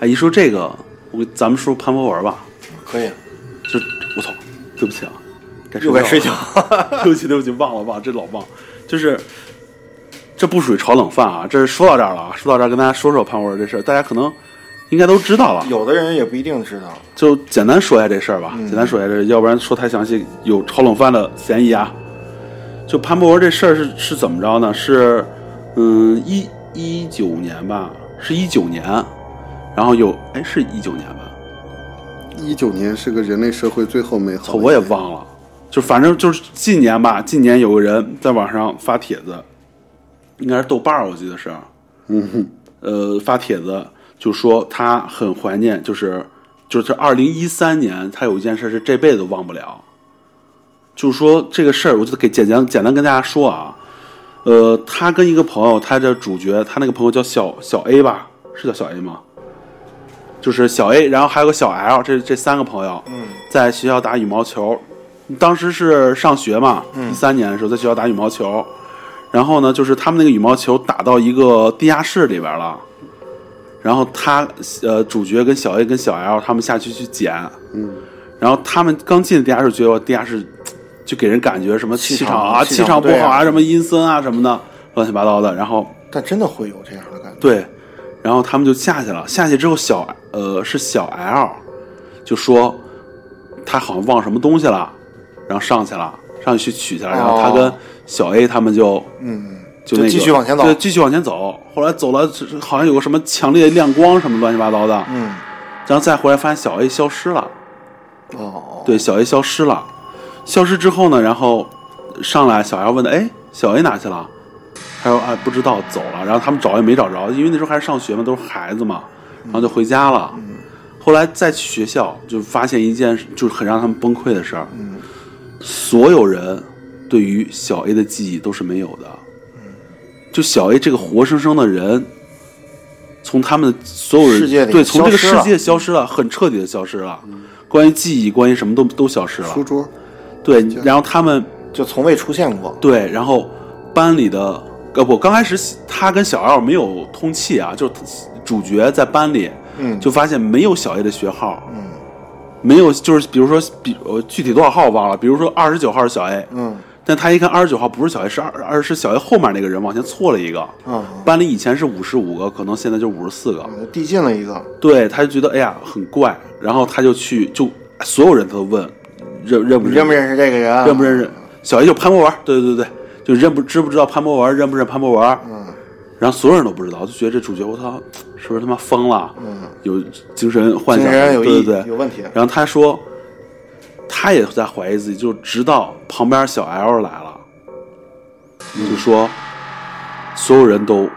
哎，一说这个，我给咱们说潘博文吧，可以，就我操，对不起啊，该又该睡觉了。对不起，对不起，忘了忘了，这老忘，就是这不属于炒冷饭啊。这是说到这儿了啊，说到这儿跟大家说说潘博文这事儿，大家可能应该都知道了，有的人也不一定知道。就简单说一下这事儿吧，简单说一下这，要不然说太详细有炒冷饭的嫌疑啊。就潘博文这事儿是是怎么着呢？是嗯一一九年吧，是一九年，然后有哎是一九年吧，一九年是个人类社会最后美好。我也忘了，就反正就是近年吧，近年有个人在网上发帖子，应该是豆瓣儿，我记得是，嗯哼，呃发帖子，就说他很怀念，就是就是二零一三年他有一件事是这辈子都忘不了，就是说这个事儿，我就给简单简单跟大家说啊，呃，他跟一个朋友，他的主角，他那个朋友叫小小 A 吧，是叫小 A 吗？就是小 A，然后还有个小 L，这这三个朋友，嗯，在学校打羽毛球，当时是上学嘛，一三年的时候在学校打羽毛球，然后呢，就是他们那个羽毛球打到一个地下室里边了，然后他呃主角跟小 A 跟小 L 他们下去去捡，嗯，然后他们刚进地下室，觉得地下室就给人感觉什么气气场场啊，气气场不好啊，什么阴森啊什么的，乱七八糟的，然后但真的会有这样的感觉。对，然后他们就下去了。下去之后小，呃是小 L 就说他好像忘什么东西了，然后上去了，上去去取去了。然后他跟小 A 他们就嗯，就那个继续往前走对，继续往前走。后来走了，好像有个什么强烈的亮光什么乱七八糟的，嗯，然后再回来发现小 A 消失了。哦，对，小 A 消失了。消失之后呢，然后上来小 L 问的：“哎，小 A 哪去了？”他说：“啊，不知道，走了。”然后他们找也没找着，因为那时候还是上学嘛，都是孩子嘛，然后就回家了。后来再去学校，就发现一件就是很让他们崩溃的事儿。所有人对于小 A 的记忆都是没有的。就小 A 这个活生生的人，从他们的所有人世界里对从这个世界消失了，很彻底的消失了。关于记忆，关于什么都都消失了。书桌，对，然后他们就从未出现过。对，然后班里的呃不，刚开始他跟小 L 没有通气啊，就主角在班里嗯，就发现没有小 A 的学号，嗯，没有就是比如说比呃具体多少号我忘了，比如说二十九号是小 A，嗯但他一看二十九号不是小 A，是二二是小 A 后面那个人往前错了一个，啊，班里以前是五十五个，可能现在就五十四个，嗯递进了一个。对，他就觉得哎呀很怪，然后他就去就所有人都问认认不认不认识这个人？认不认识？小 A 就潘博文，对对对，就认不知不知道潘博文，认不认潘博文？嗯，然后所有人都不知道，就觉得这主角我操，是不是他妈疯了？嗯，有精神幻精想，对对对，有问题。然后他说，他也在怀疑自己，就直到旁边小 L 来了，就说所有人都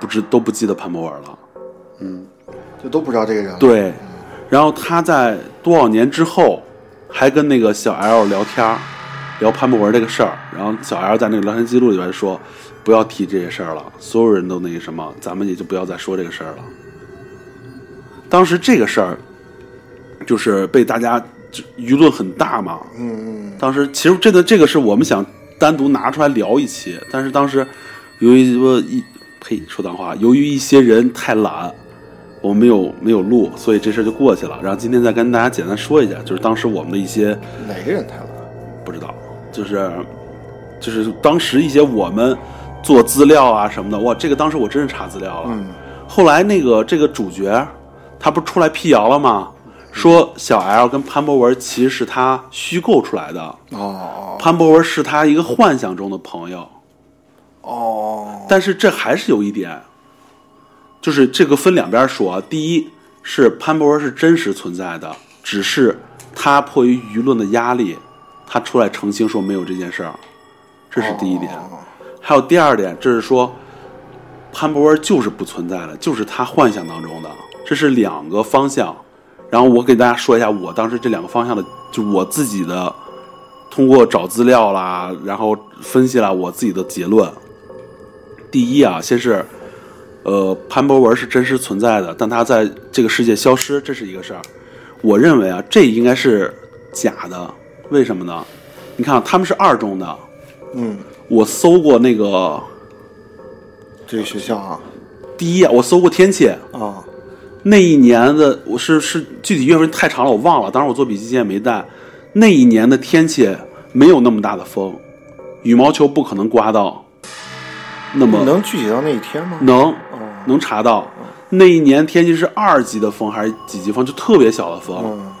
不知都不记得潘博文了。嗯就都不知道这个人了。对，然后他在多少年之后还跟那个小 L 聊天，聊潘博文这个事儿。然后小 L 在那个聊天记录里边说，不要提这些事儿了，所有人都那个什么，咱们也就不要再说这个事儿了。当时这个事儿就是被大家就舆论很大嘛，嗯嗯，当时其实这个这个是我们想单独拿出来聊一期，但是当时由于说一呸说脏话，由于一些人太懒，我们没有没有录，所以这事儿就过去了。然后今天再跟大家简单说一下，就是当时我们的一些哪个人太懒？不知道，就是就是当时一些我们做资料啊什么的，哇，这个当时我真是查资料了。嗯后来那个这个主角他不是出来辟谣了吗？说小 L 跟潘博文其实是他虚构出来的。哦潘博文是他一个幻想中的朋友，哦，但是这还是有一点，就是这个分两边说啊。第一是潘博文是真实存在的，只是他迫于舆论的压力，他出来澄清说没有这件事儿，这是第一点。哦还有第二点，这是说潘博文就是不存在的，就是他幻想当中的，这是两个方向。然后我给大家说一下我当时这两个方向的，就我自己的通过找资料啦，然后分析啦我自己的结论。第一啊，先是呃潘博文是真实存在的，但他在这个世界消失，这是一个事儿。我认为啊，这应该是假的，为什么呢？你看啊他们是二中的，嗯，我搜过那个这个学校啊第一，我搜过天气，啊那一年的我是是具体月份太长了，我忘了，当时我做笔记今天没带。那一年的天气没有那么大的风，羽毛球不可能刮到那么能具体到那一天吗？能哦能查到。那一年天气是二级的风还是几级风，就特别小的风，嗯，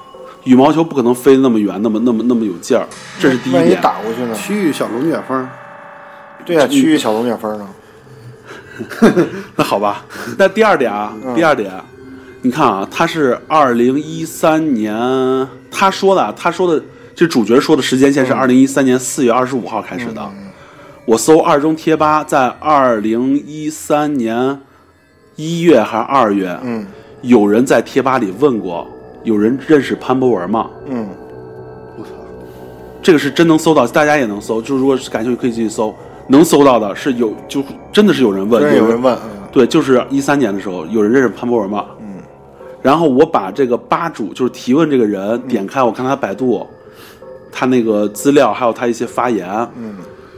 羽毛球不可能飞得那么远，那么那么那么有劲儿，这是第一万一点。打过去呢？区域小龙卷风，对呀，区域小龙卷风呢？那好吧，那第二点啊，第二点，你看啊，他是二零一三年，他说的，他说的，这主角说的时间线是二零一三年四月二十五号开始的。我搜二中贴吧，在二零一三年一月还是二月，嗯有人在贴吧里问过，有人认识潘博文吗？嗯我操，这个是真能搜到，大家也能搜。就是如果是感兴趣，可以继续搜。能搜到的是有，就真的是有人问，有人问，嗯对，就是一三年的时候，有人认识潘博文吗？嗯，然后我把这个吧主，就是提问这个人，点开我看他百度，他那个资料，还有他一些发言。嗯，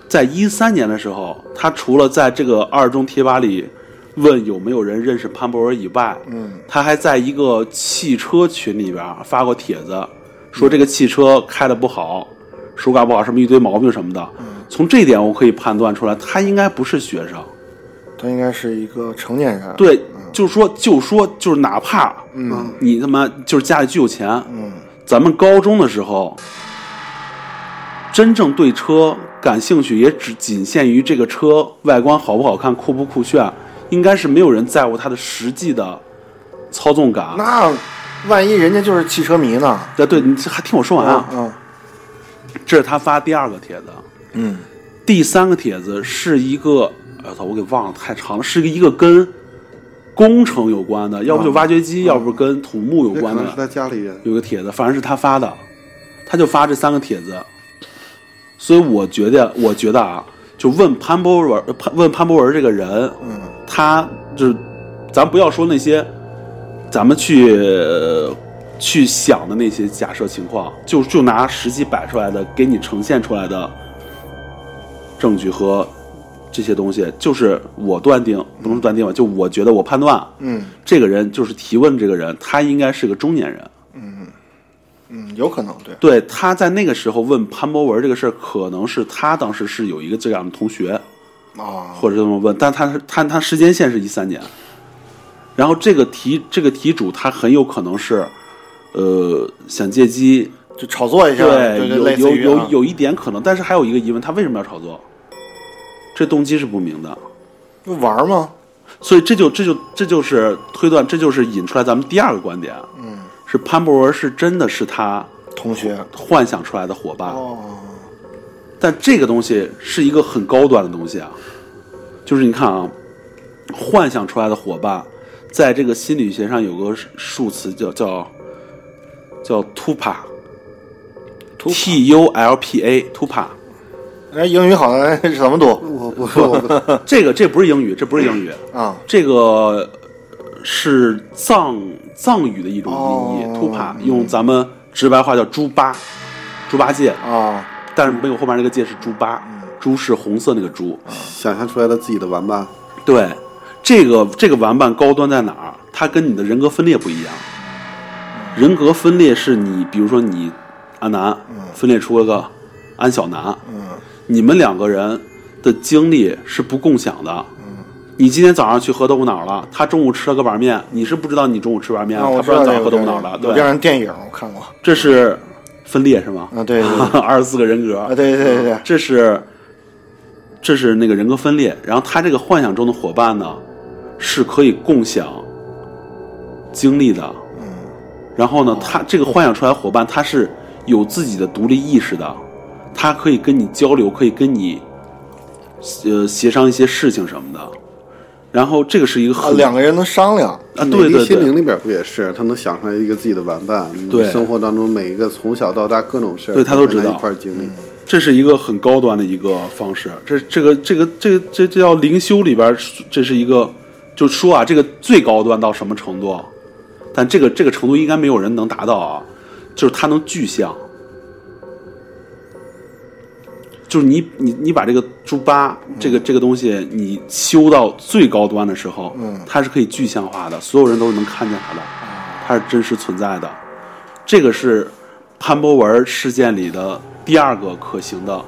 在一三年的时候，他除了在这个二中贴吧里问有没有人认识潘博文以外，嗯，他还在一个汽车群里边发过帖子，说这个汽车开的不好，手感不好，什么一堆毛病什么的。从这一点我可以判断出来，他应该不是学生。他应该是一个成年人，，对，就是说，就说，就是哪怕，嗯你他妈就是家里巨有钱，嗯咱们高中的时候，真正对车感兴趣，也只仅限于这个车外观好不好看、酷不酷炫，应该是没有人在乎它的实际的操纵感。那万一人家就是汽车迷呢？对对，你还听我说完啊！嗯这是他发第二个帖子，嗯第三个帖子是一个，哎我操，我给忘了，太长了，是一个跟工程有关的，要不就挖掘机，要不跟土木有关的他家里人。有个帖子，反正是他发的，他就发这三个帖子，所以我觉得，我觉得啊，就问潘博文，呃潘问潘博文这个人，嗯。他就是，咱不要说那些，咱们去、呃去想的那些假设情况，就就拿实际摆出来的，给你呈现出来的证据和这些东西，就是我断定，不能断定吧，就我觉得我判断，嗯。这个人就是提问这个人，他应该是个中年人。嗯嗯，有可能对，对，他在那个时候问潘博文这个事儿，可能是他当时是有一个这样的同学，啊，或者这么问，但他是他他时间线是一三年，然后这个题这个题主他很有可能是，呃，想借机就炒作一下，对有有有有一点可能，但是还有一个疑问，他为什么要炒作？这动机是不明的，就玩儿嘛，所以这就这就这就是推断，这就是引出来咱们第二个观点，嗯，是潘博文是真的是他同学幻想出来的伙伴，哦，但这个东西是一个很高端的东西啊，就是你看啊，幻想出来的伙伴，在这个心理学上有个数词叫叫叫 tupa，t u l p a tupa，哎，英语好像是怎么读？我不我不这个这不是英语，这不是英语，啊？这个是藏藏语的一种音译、哦 tupa，用咱们直白话叫猪八，猪八戒，啊，但是没有后面那个戒是猪八，猪是红色那个猪。想象出来了自己的玩伴，对，这个这个玩伴高端在哪儿？它跟你的人格分裂不一样。人格分裂是你，比如说你阿南分裂出了个安小南，嗯你们两个人的经历是不共享的。你今天早上去喝豆腐脑了，他中午吃了个板面，你是不知道你中午吃板面，啊，他我知道这不知道你早上喝豆腐脑了。对这样对，的电影我看过。这是分裂是吗？啊，对。对 对二十四个人格。啊，对对对对，这是这是那个人格分裂，然后他这个幻想中的伙伴呢，是可以共享经历的，嗯，然后呢，他这个幻想出来伙伴，他是有自己的独立意识的，他可以跟你交流，可以跟你呃协商一些事情什么的，然后这个是一个啊，很两个人能商量，啊，美对对对，丽心灵里边不也是？他能想出来一个自己的玩伴，对生活当中每一个从小到大各种事儿，对他都知道跟一块经历。这是一个很高端的一个方式，这这个这个这个这这叫灵修里边，这是一个，就说啊，这个最高端到什么程度？但这个这个程度应该没有人能达到啊，就是他能具象，就是你你你把这个猪八这个这个东西你修到最高端的时候，嗯它是可以具象化的，所有人都能看见它的，它是真实存在的。这个是潘博文事件里的第二个可行的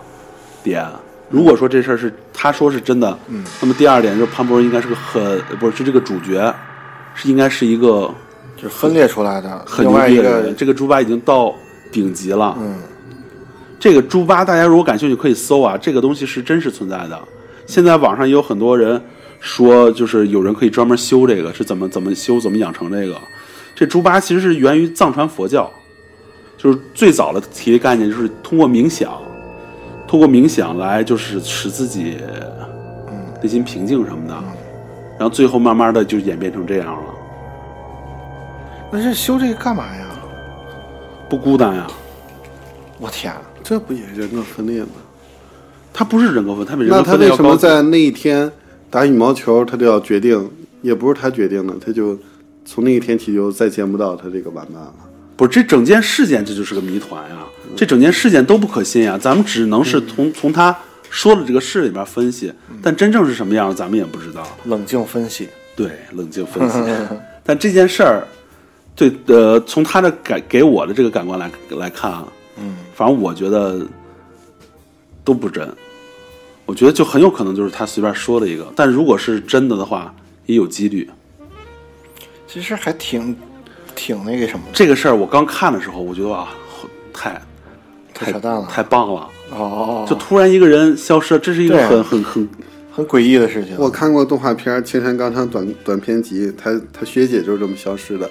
点。如果说这事儿是他说是真的，嗯，那么第二点就是潘博文应该是个很呃不是是这个主角，是应该是一个就是分裂出来的。很牛逼的人。，这个猪八已经到顶级了。嗯这个猪八大家如果感兴趣可以搜啊，这个东西是真实存在的。现在网上也有很多人说，就是有人可以专门修这个，是怎么怎么修，怎么养成这个。这猪八其实是源于藏传佛教，就是最早的提的概念就是通过冥想，通过冥想来就是使自己内心平静什么的。然然后最后慢慢的就演变成这样了，那这修这个干嘛呀？不孤单呀。我天，这不也人格分裂吗？他不是人格分，他比人那格他为什么在那一天打羽毛球，他就要决定，也不是他决定的，他就从那一天起就再见不到他这个玩伴了。不是这整件事件，这就是个谜团呀！这整件事件都不可信呀！咱们只能是从、从他说的这个事里边分析，但真正是什么样，咱们也不知道。冷静分析，对，冷静分析。但这件事儿，对呃，从他的感给我的这个感官来来看啊，嗯，反正我觉得都不真。我觉得就很有可能就是他随便说的一个，但如果是真的的话，也有几率。其实还挺挺那个什么的，这个事儿我刚看的时候，我觉得哇，太太扯淡了，太棒了。哦，就突然一个人消失了，这是一个很很很很诡异的事情。我看过动画片《青山刚昌短短篇集》，他他学姐就是这么消失的。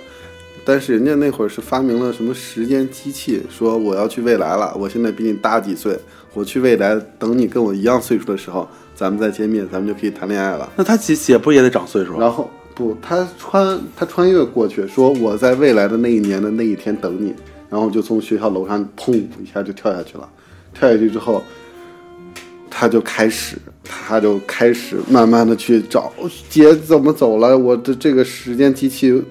但是人家那会儿是发明了什么时间机器，说我要去未来了，我现在比你大几岁，我去未来，等你跟我一样岁数的时候，咱们再见面，咱们就可以谈恋爱了。那他姐姐不也得长岁数啊？然后不，他穿他穿越过去，说我在未来的那一年的那一天等你，然后就从学校楼上砰一下就跳下去了。跳下去之后，他就开始，他就开始慢慢的去找姐怎么走了，我的这个时间机器，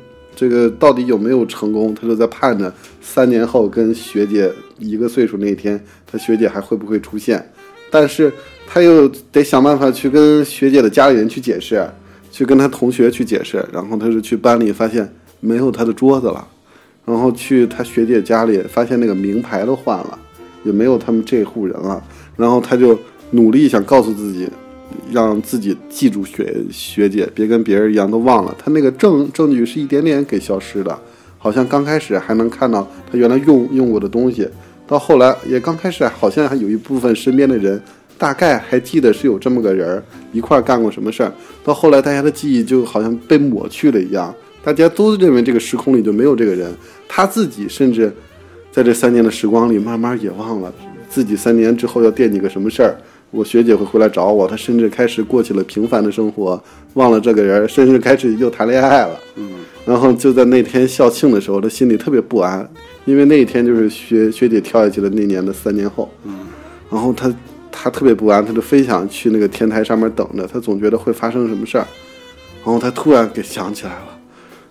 这个到底有没有成功？他就在盼着三年后跟学姐一个岁数那天，他学姐还会不会出现？但是他又得想办法去跟学姐的家里人去解释，去跟他同学去解释，然后他就去班里发现没有他的桌子了，然后去他学姐家里发现那个名牌都换了，也没有他们这户人了，然后他就努力想告诉自己，让自己记住学学姐，别跟别人一样都忘了。他那个证证据是一点点给消失的，好像刚开始还能看到他原来用用过的东西，到后来也刚开始好像还有一部分身边的人大概还记得是有这么个人一块干过什么事儿，到后来大家的记忆就好像被抹去了一样，大家都认为这个时空里就没有这个人，他自己甚至在这三年的时光里慢慢也忘了自己三年之后要惦记个什么事儿。我学姐会回来找我，她甚至开始过起了平凡的生活，忘了这个人，甚至开始又谈恋爱了。嗯，然后就在那天校庆的时候，她心里特别不安，因为那一天就是学学姐跳下去的那年的三年后。嗯，然后她她特别不安，她就非想去那个天台上面等着，她总觉得会发生什么事儿。然后她突然给想起来了，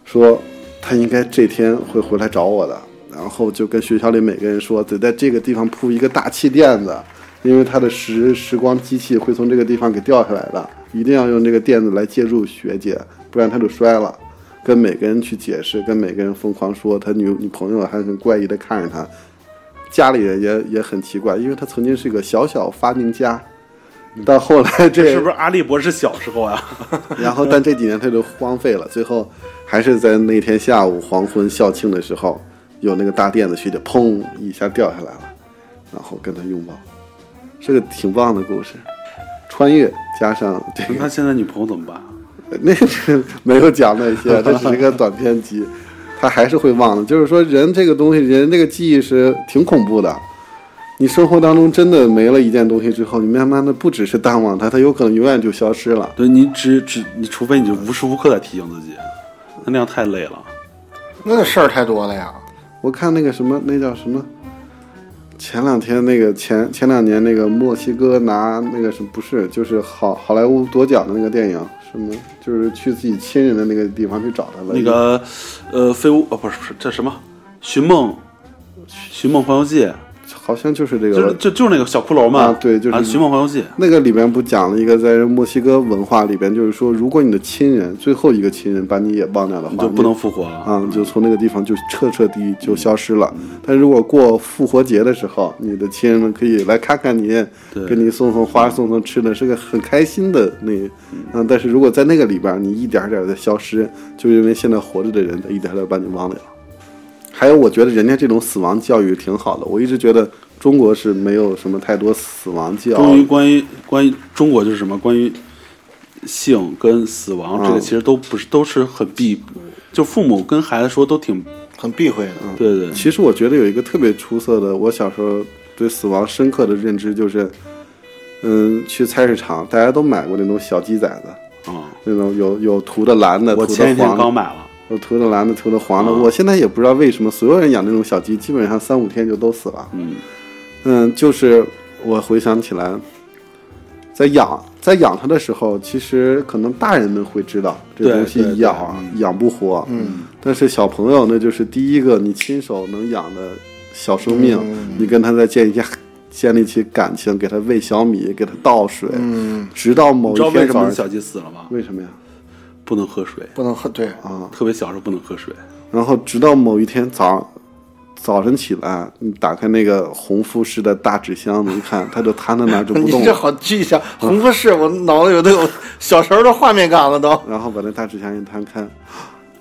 说她应该这天会回来找我的，然后就跟学校里每个人说，得在这个地方铺一个大气垫子，因为他的时时光机器会从这个地方给掉下来的，一定要用这个垫子来接住学姐，不然他就摔了。跟每个人去解释，跟每个人疯狂说他女女朋友还很怪异的看着他，家里人也也很奇怪，因为他曾经是个小小发明家，到后来这是不是阿笠博士小时候啊？然后但这几年他就荒废了，最后还是在那天下午黄昏校庆的时候，有那个大垫子学姐砰一下掉下来了，然后跟他拥抱，是个挺棒的故事，穿越加上这那现在女朋友怎么办？那是没有讲那些，这只是一个短篇集，他还是会忘的。就是说，人这个东西，人这个记忆是挺恐怖的。你生活当中真的没了一件东西之后，你慢慢的不只是淡忘它，它有可能永远就消失了。对你只只你除非你就无时无刻在提醒自己，那那样太累了。那事儿太多了呀。我看那个什么，那叫什么？前两天那个前前两年那个墨西哥拿那个什么不是，就是好好莱坞夺奖的那个电影，什么就是去自己亲人的那个地方去找他了。那个呃，飞屋呃不是不是这什么寻梦寻梦环游记，好像就是这就是个，就就是那个小骷髅嘛，啊对就是啊寻梦环游记。那个里面不讲了一个在墨西哥文化里边，就是说，如果你的亲人最后一个亲人把你也忘掉的话，你就不能复活了啊，你就从那个地方就彻彻底底就消失了。但如果过复活节的时候，你的亲人们可以来看看你，对给你送送花、送送吃的，是个很开心的那个。嗯，但是如果在那个里边，你一点点的消失，就因为现在活着的人，他一点点把你忘掉了。还有，我觉得人家这种死亡教育挺好的。我一直觉得中国是没有什么太多死亡教关于育。关于关于中国就是什么关于性跟死亡，这个嗯其实都不是都是很避，就父母跟孩子说都挺很避讳的。对对，其实我觉得有一个特别出色的，我小时候对死亡深刻的认知就是，嗯，去菜市场大家都买过那种小鸡崽子，啊那种有有涂的蓝的，我前几天刚买了，有涂的蓝的，涂的黄的。啊我现在也不知道为什么，所有人养那种小鸡，基本上三五天就都死了。嗯，嗯，就是我回想起来，在养在养它的时候，其实可能大人们会知道这东西养养不活，嗯，但是小朋友那就是第一个你亲手能养的小生命，嗯你跟他再建立起建立起感情，给他喂小米，给他倒水，嗯，直到某一天早上，为什么小鸡死了吗？为什么呀？不能喝水，不能喝，对，啊，特别小时候不能喝水。然后直到某一天早早晨起来，你打开那个红富士的大纸箱子，一看，它就瘫在那儿就不你这动了。好具象，红富士，我脑子有都有小时候的画面感了都。然后把那大纸箱一摊开，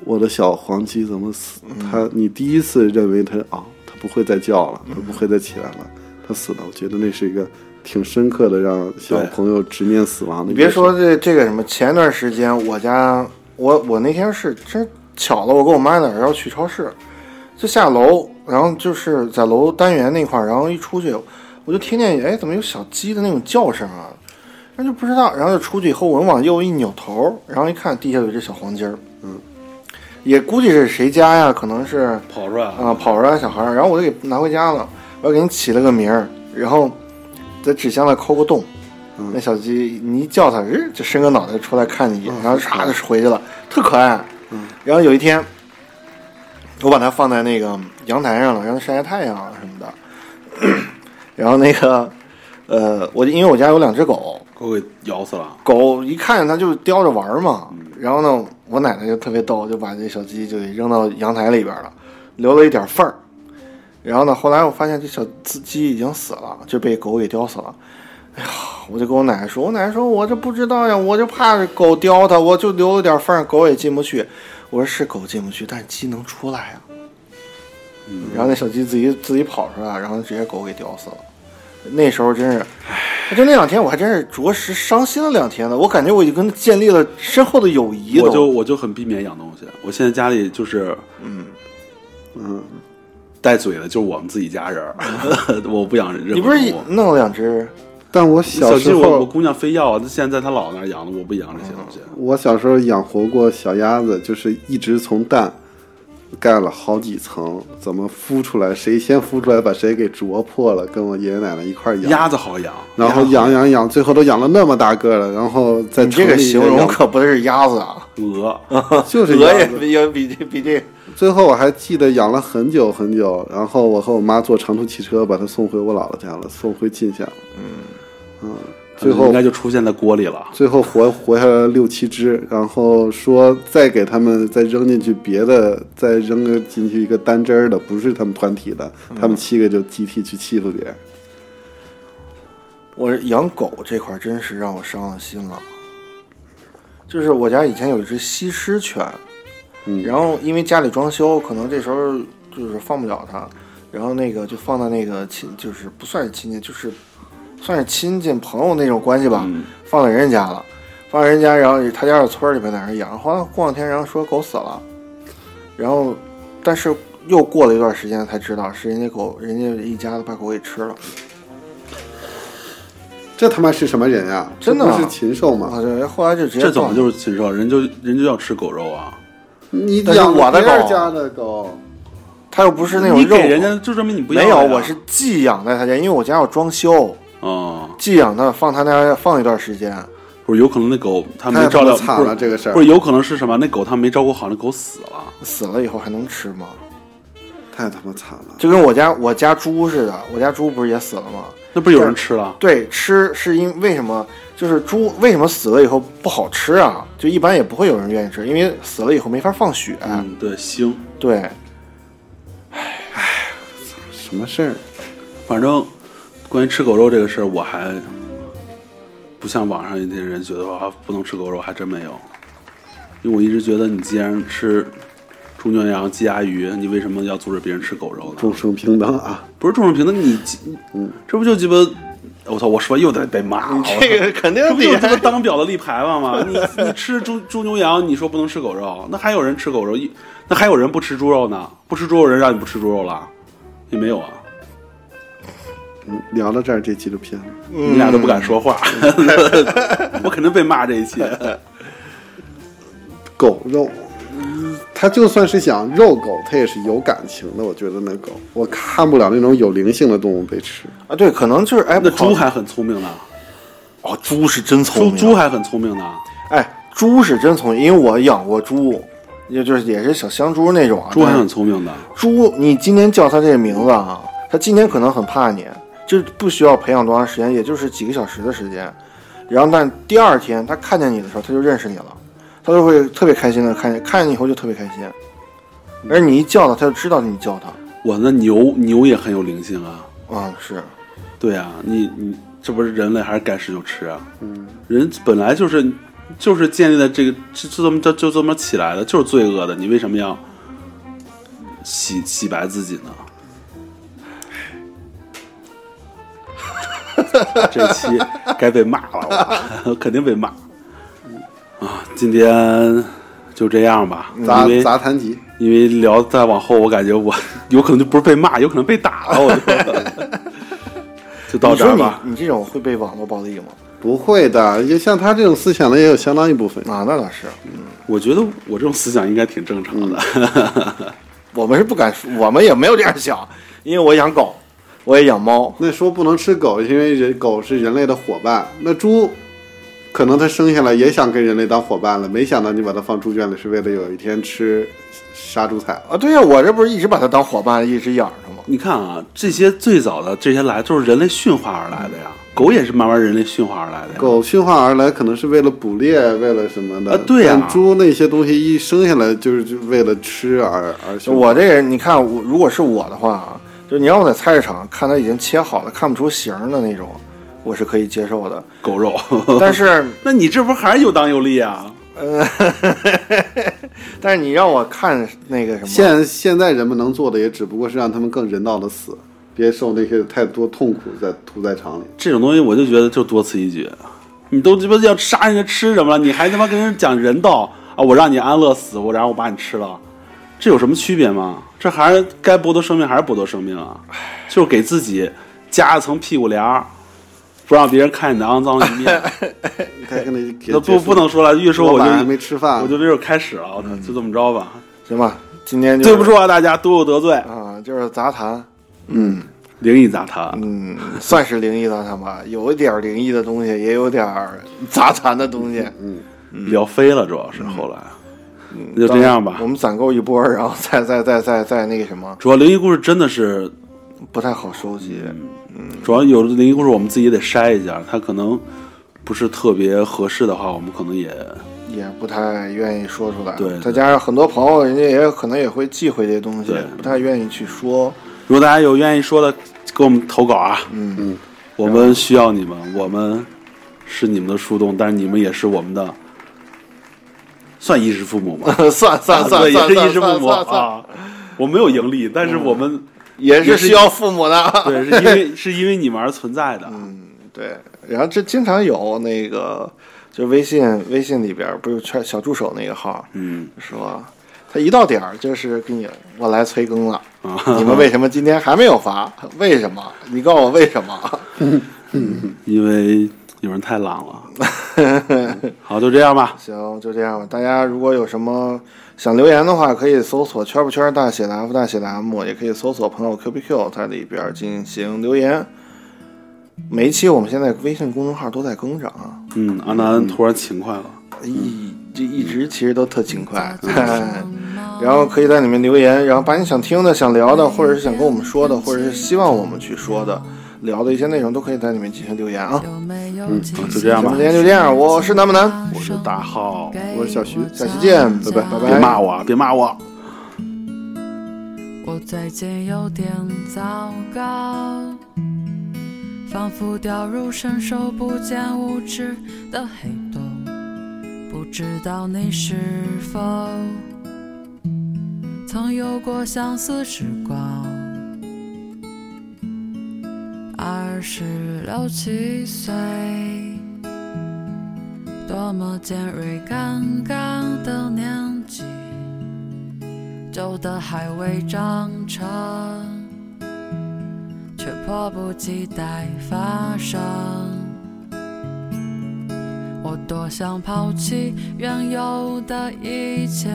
我的小黄鸡怎么死？嗯它，你第一次认为它啊，它不会再叫了，它不会再起来了，它死了。我觉得那是一个挺深刻的，让小朋友直面死亡的。你别说，这这个什么，前段时间我家我我那天是真巧了，我跟我妈俩要去超市，就下楼，然后就是在楼单元那块儿，然后一出去，我就听见哎，怎么有小鸡的那种叫声啊？然后就不知道，然后就出去以后，我往右一扭头，然后一看地下有只小黄鸡儿，嗯，也估计是谁家呀？可能是跑出来了啊，跑出来小孩儿，然后我就给拿回家了，我给你起了个名儿，然后在纸箱里抠个洞，那小鸡你一叫它，日就伸个脑袋出来看你一眼，然后唰就回去了，特可爱。然后有一天，我把它放在那个阳台上了，让它晒晒太阳啊什么的。然后那个，呃，我因为我家有两只狗，狗给咬死了。狗一看见它就叼着玩儿嘛，然后呢，我奶奶就特别逗，就把这小鸡就给扔到阳台里边了，留了一点缝儿。然后呢，后来我发现这小鸡已经死了，就被狗给叼死了。哎呀，我就跟我奶奶说，我奶奶说，我这不知道呀，我就怕狗叼它，我就留了点缝，狗也进不去。我说是狗进不去，但是鸡能出来呀。然后那小鸡自己自己跑出来，然后直接狗给叼死了。那时候真是，就那两天我还真是着实伤心了两天呢。我感觉我已经跟他建立了深厚的友谊了我就我就很避免养东西。我现在家里就是，嗯嗯，带嘴的就是我们自己家人儿，我不养任何你不是弄了两只？但我小时候我姑娘非要啊，她现在在她姥姥那儿养的，我不养这些东西。我小时候养活过小鸭子，就是一直从蛋盖了好几层，怎么孵出来，谁先孵出来把谁给啄破了，跟我爷爷奶奶一块儿养。鸭子好养，然后养养养，最后都养了那么大个了，然后在你这个形容可不是鸭子啊，鹅，就是鹅也比也比这比这最后我还记得养了很久很久，然后我和我妈坐长途汽车把它送回我姥姥家了，送回晋县了。嗯最后应该就出现在锅里了。最后活活下来六七只，然后说再给他们再扔进去别的，再扔个进去一个单只儿的，不是他们团体的，他们七个就集体去欺负别人。我养狗这块儿真是让我伤了心了。就是我家以前有一只西施犬，嗯然后因为家里装修，可能这时候就是放不了它，然后那个就放到那个亲，就是不算是亲戚，就是算是亲戚朋友那种关系吧，嗯放在人家家了，放在人家，然后他家是村里面在那养，后来过两天，然后说狗死了，然后但是又过了一段时间才知道是人家狗，人家一家子把狗给吃了。这他妈是什么人呀？真的啊是禽兽吗？啊，对，后来就直接这怎么就是禽兽？人就人就要吃狗肉啊！你养我的狗家的狗，他又不是那种肉你给人家就证明你不要没有，我是寄养在他家，因为我家要装修，哦，寄养它放他那放一段时间。不是有可能那狗他没照料，惨不是了这个事儿不是有可能是什么？那狗他没照顾好，那狗死了。死了以后还能吃吗？太他妈惨了。就跟我家我家猪似的，我家猪不是也死了吗？那不是有人吃了？对，吃是因为什么？就是猪为什么死了以后不好吃啊？就一般也不会有人愿意吃，因为死了以后没法放血。嗯，对，腥。对，什么事儿？反正关于吃狗肉这个事儿，我还不像网上一些人觉得啊不能吃狗肉，还真没有。因为我一直觉得，你既然吃猪牛羊鸡鸭鱼，你为什么要阻止别人吃狗肉呢？众生平等啊！不是众生平等，你嗯，这不就鸡巴？我操！我说又得被骂这个肯定这不就是这个当表的立牌坊吗？你 你吃猪猪牛羊，你说不能吃狗肉，那还有人吃狗肉，一那还有人不吃猪肉呢？不吃猪肉人让你不吃猪肉了？也没有啊，嗯，聊到这儿，这期就偏了，你俩都不敢说话，我肯定被骂这一期。狗肉，嗯它就算是想肉狗，它也是有感情的。我觉得那狗，我看不了那种有灵性的动物被吃。啊，对，可能就是哎，那猪还很聪明呢，哦，猪是真聪明，猪还很聪明呢。哎，猪是真聪明，因为我养过猪，也就是也是小香猪那种啊。猪还很聪明的，猪，你今天叫它这个名字啊，它今天可能很怕你，这不需要培养多长时间，也就是几个小时的时间。然后，但第二天它看见你的时候，它就认识你了，它就会特别开心的看见，看见你以后就特别开心。而你一叫他，他就知道你叫他。我那牛牛也很有灵性啊。啊，是，对啊，你你这不是人类还是该吃就吃啊？嗯，人本来就是就是建立在这个就就这么就就这么起来的，就是罪恶的，你为什么要洗洗白自己呢？这期该被骂了，我 肯定被骂。啊，今天就这样吧，杂杂谈集，因为聊再往后，我感觉我 有可能就不是被骂，有可能被打了，我就 就到这儿吧。你说你你这种会被网络暴力吗？不会的，也像他这种思想的也有相当一部分。啊，那倒是，嗯我觉得我这种思想应该挺正常的。我们是不敢说，我们也没有这样想，因为我养狗，我也养猫，那说不能吃狗，因为人狗是人类的伙伴。那猪，可能它生下来也想跟人类当伙伴了，没想到你把它放猪圈里是为了有一天吃杀猪菜。啊，对呀、我这不是一直把它当伙伴，一直养着吗？你看啊，这些最早的这些来都是人类驯化而来的呀，狗也是慢慢人类驯化而来的呀。狗驯化而来可能是为了捕猎，为了什么的？啊对呀但猪那些东西一生下来就是就为了吃而而。我这人，你看我，如果是我的话啊，就你让我在菜市场看它已经切好了，看不出形儿的那种，我是可以接受的。狗肉，但是，那你这不还是有当有立啊？但是你让我看那个什么，现现在人们能做的也只不过是让他们更人道的死，别受那些太多痛苦在屠宰场里。这种东西我就觉得就多此一举。你都鸡巴要杀人家吃什么了？你还他妈跟人讲人道啊？我让你安乐死，我然后我把你吃了，这有什么区别吗？这还是该剥夺生命还是剥夺生命啊？就是给自己加一层屁股帘儿，不让别人看你的肮脏一面。那那不不能说了，越说我就没吃饭，我就没准开始了，就这么着吧。行吧，今天就是对不住啊，大家都有得罪。啊，就是杂谈，嗯灵异杂谈，嗯，算是灵异杂谈吧，有一点灵异的东西，也有点儿杂谈的东西。嗯，聊飞了，主要是后来，那就这样吧我。们攒够一波，然后再再再再再那个什么，主要灵异故事真的是，不太好收集。主要有的灵异故事我们自己也得筛一下，它可能不是特别合适的话，我们可能也也不太愿意说出来，对再加上很多朋友，人家也有可能也会忌讳这些东西对，不太愿意去说。如果大家有愿意说的，给我们投稿啊，嗯。嗯，我们需要你们，我们是你们的树洞，但是你们也是我们的，算衣食父母吗，算算算，也是衣食父母啊。我没有盈利，但是我们也是需要父母的。对，是因为是因为你们而存在的。嗯，对。然后这经常有那个，就微信微信里边不是圈小助手那个号，嗯说他一到点儿就是给你我来催更了，啊，你们为什么今天还没有发？为什么？你告诉我为什么？因为有人太懒了。好，就这样吧。行，就这样吧。大家如果有什么想留言的话，可以搜索“圈不圈大写的 F 大写的 M”，也可以搜索“朋友 Q B Q” 在里边进行留言。每一期我们现在微信公众号都在更着啊，嗯，阿南突然勤快了。一这一直其实都特勤快，然后可以在里面留言，然后把你想听的、想聊的，或者是想跟我们说的，或者是希望我们去说的、聊的一些内容，都可以在里面进行留言啊。嗯，好就这样吧今。天就这样，我是南不南，我是大浩，我是小徐，下期见，拜拜拜拜。别骂我啊，别骂我。我最近有点糟糕，仿佛掉入伸手不见五指的黑洞。不知道你是否曾有过相似时光？二十六七岁，多么尖锐刚刚的年纪。旧的还未长成，却迫不及待发生。我多想抛弃原有的一切，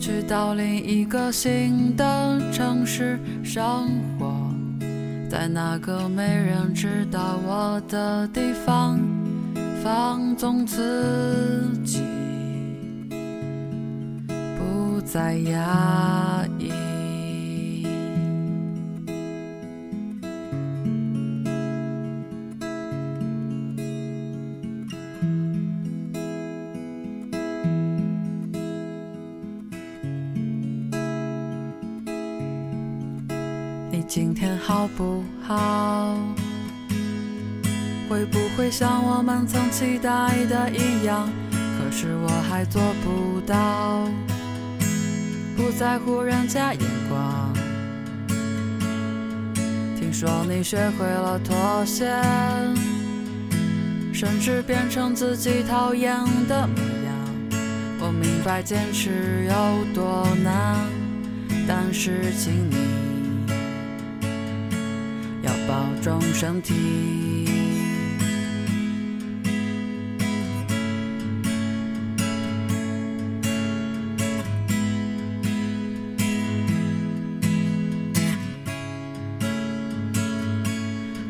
去到另一个新的城市生活，在那个没人知道我的地方，放纵自己，不再压抑。今天好不好？会不会像我们曾期待的一样？可是我还做不到，不在乎人家眼光。听说你学会了妥协，甚至变成自己讨厌的模样。我明白坚持有多难，但是请你。保重身体。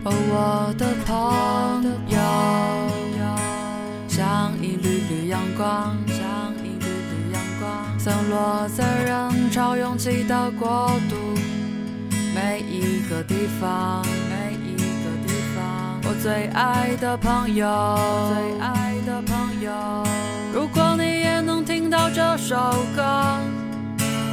哦，我的朋友，像一缕缕阳光，像一缕缕阳光，散落在人潮拥挤的国度。每一个地方，最爱的朋友，最爱的朋友。如果你也能听到这首歌，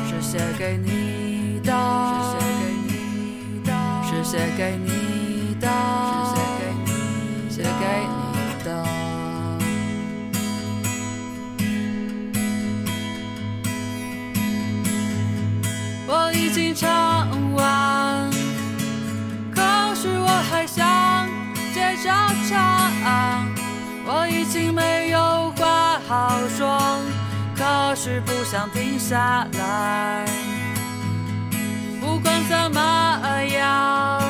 是写给你的，是写给你的，是写给你的，是写给你，写给接着唱。我已经没有话好说，可是不想停下来。不管怎么样，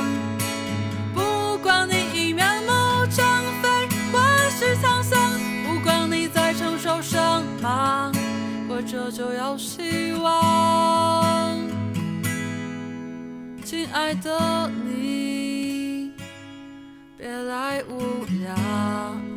不管你已面目全非或是沧桑，不管你在承受什么，活着就要希望。亲爱的你，别来无恙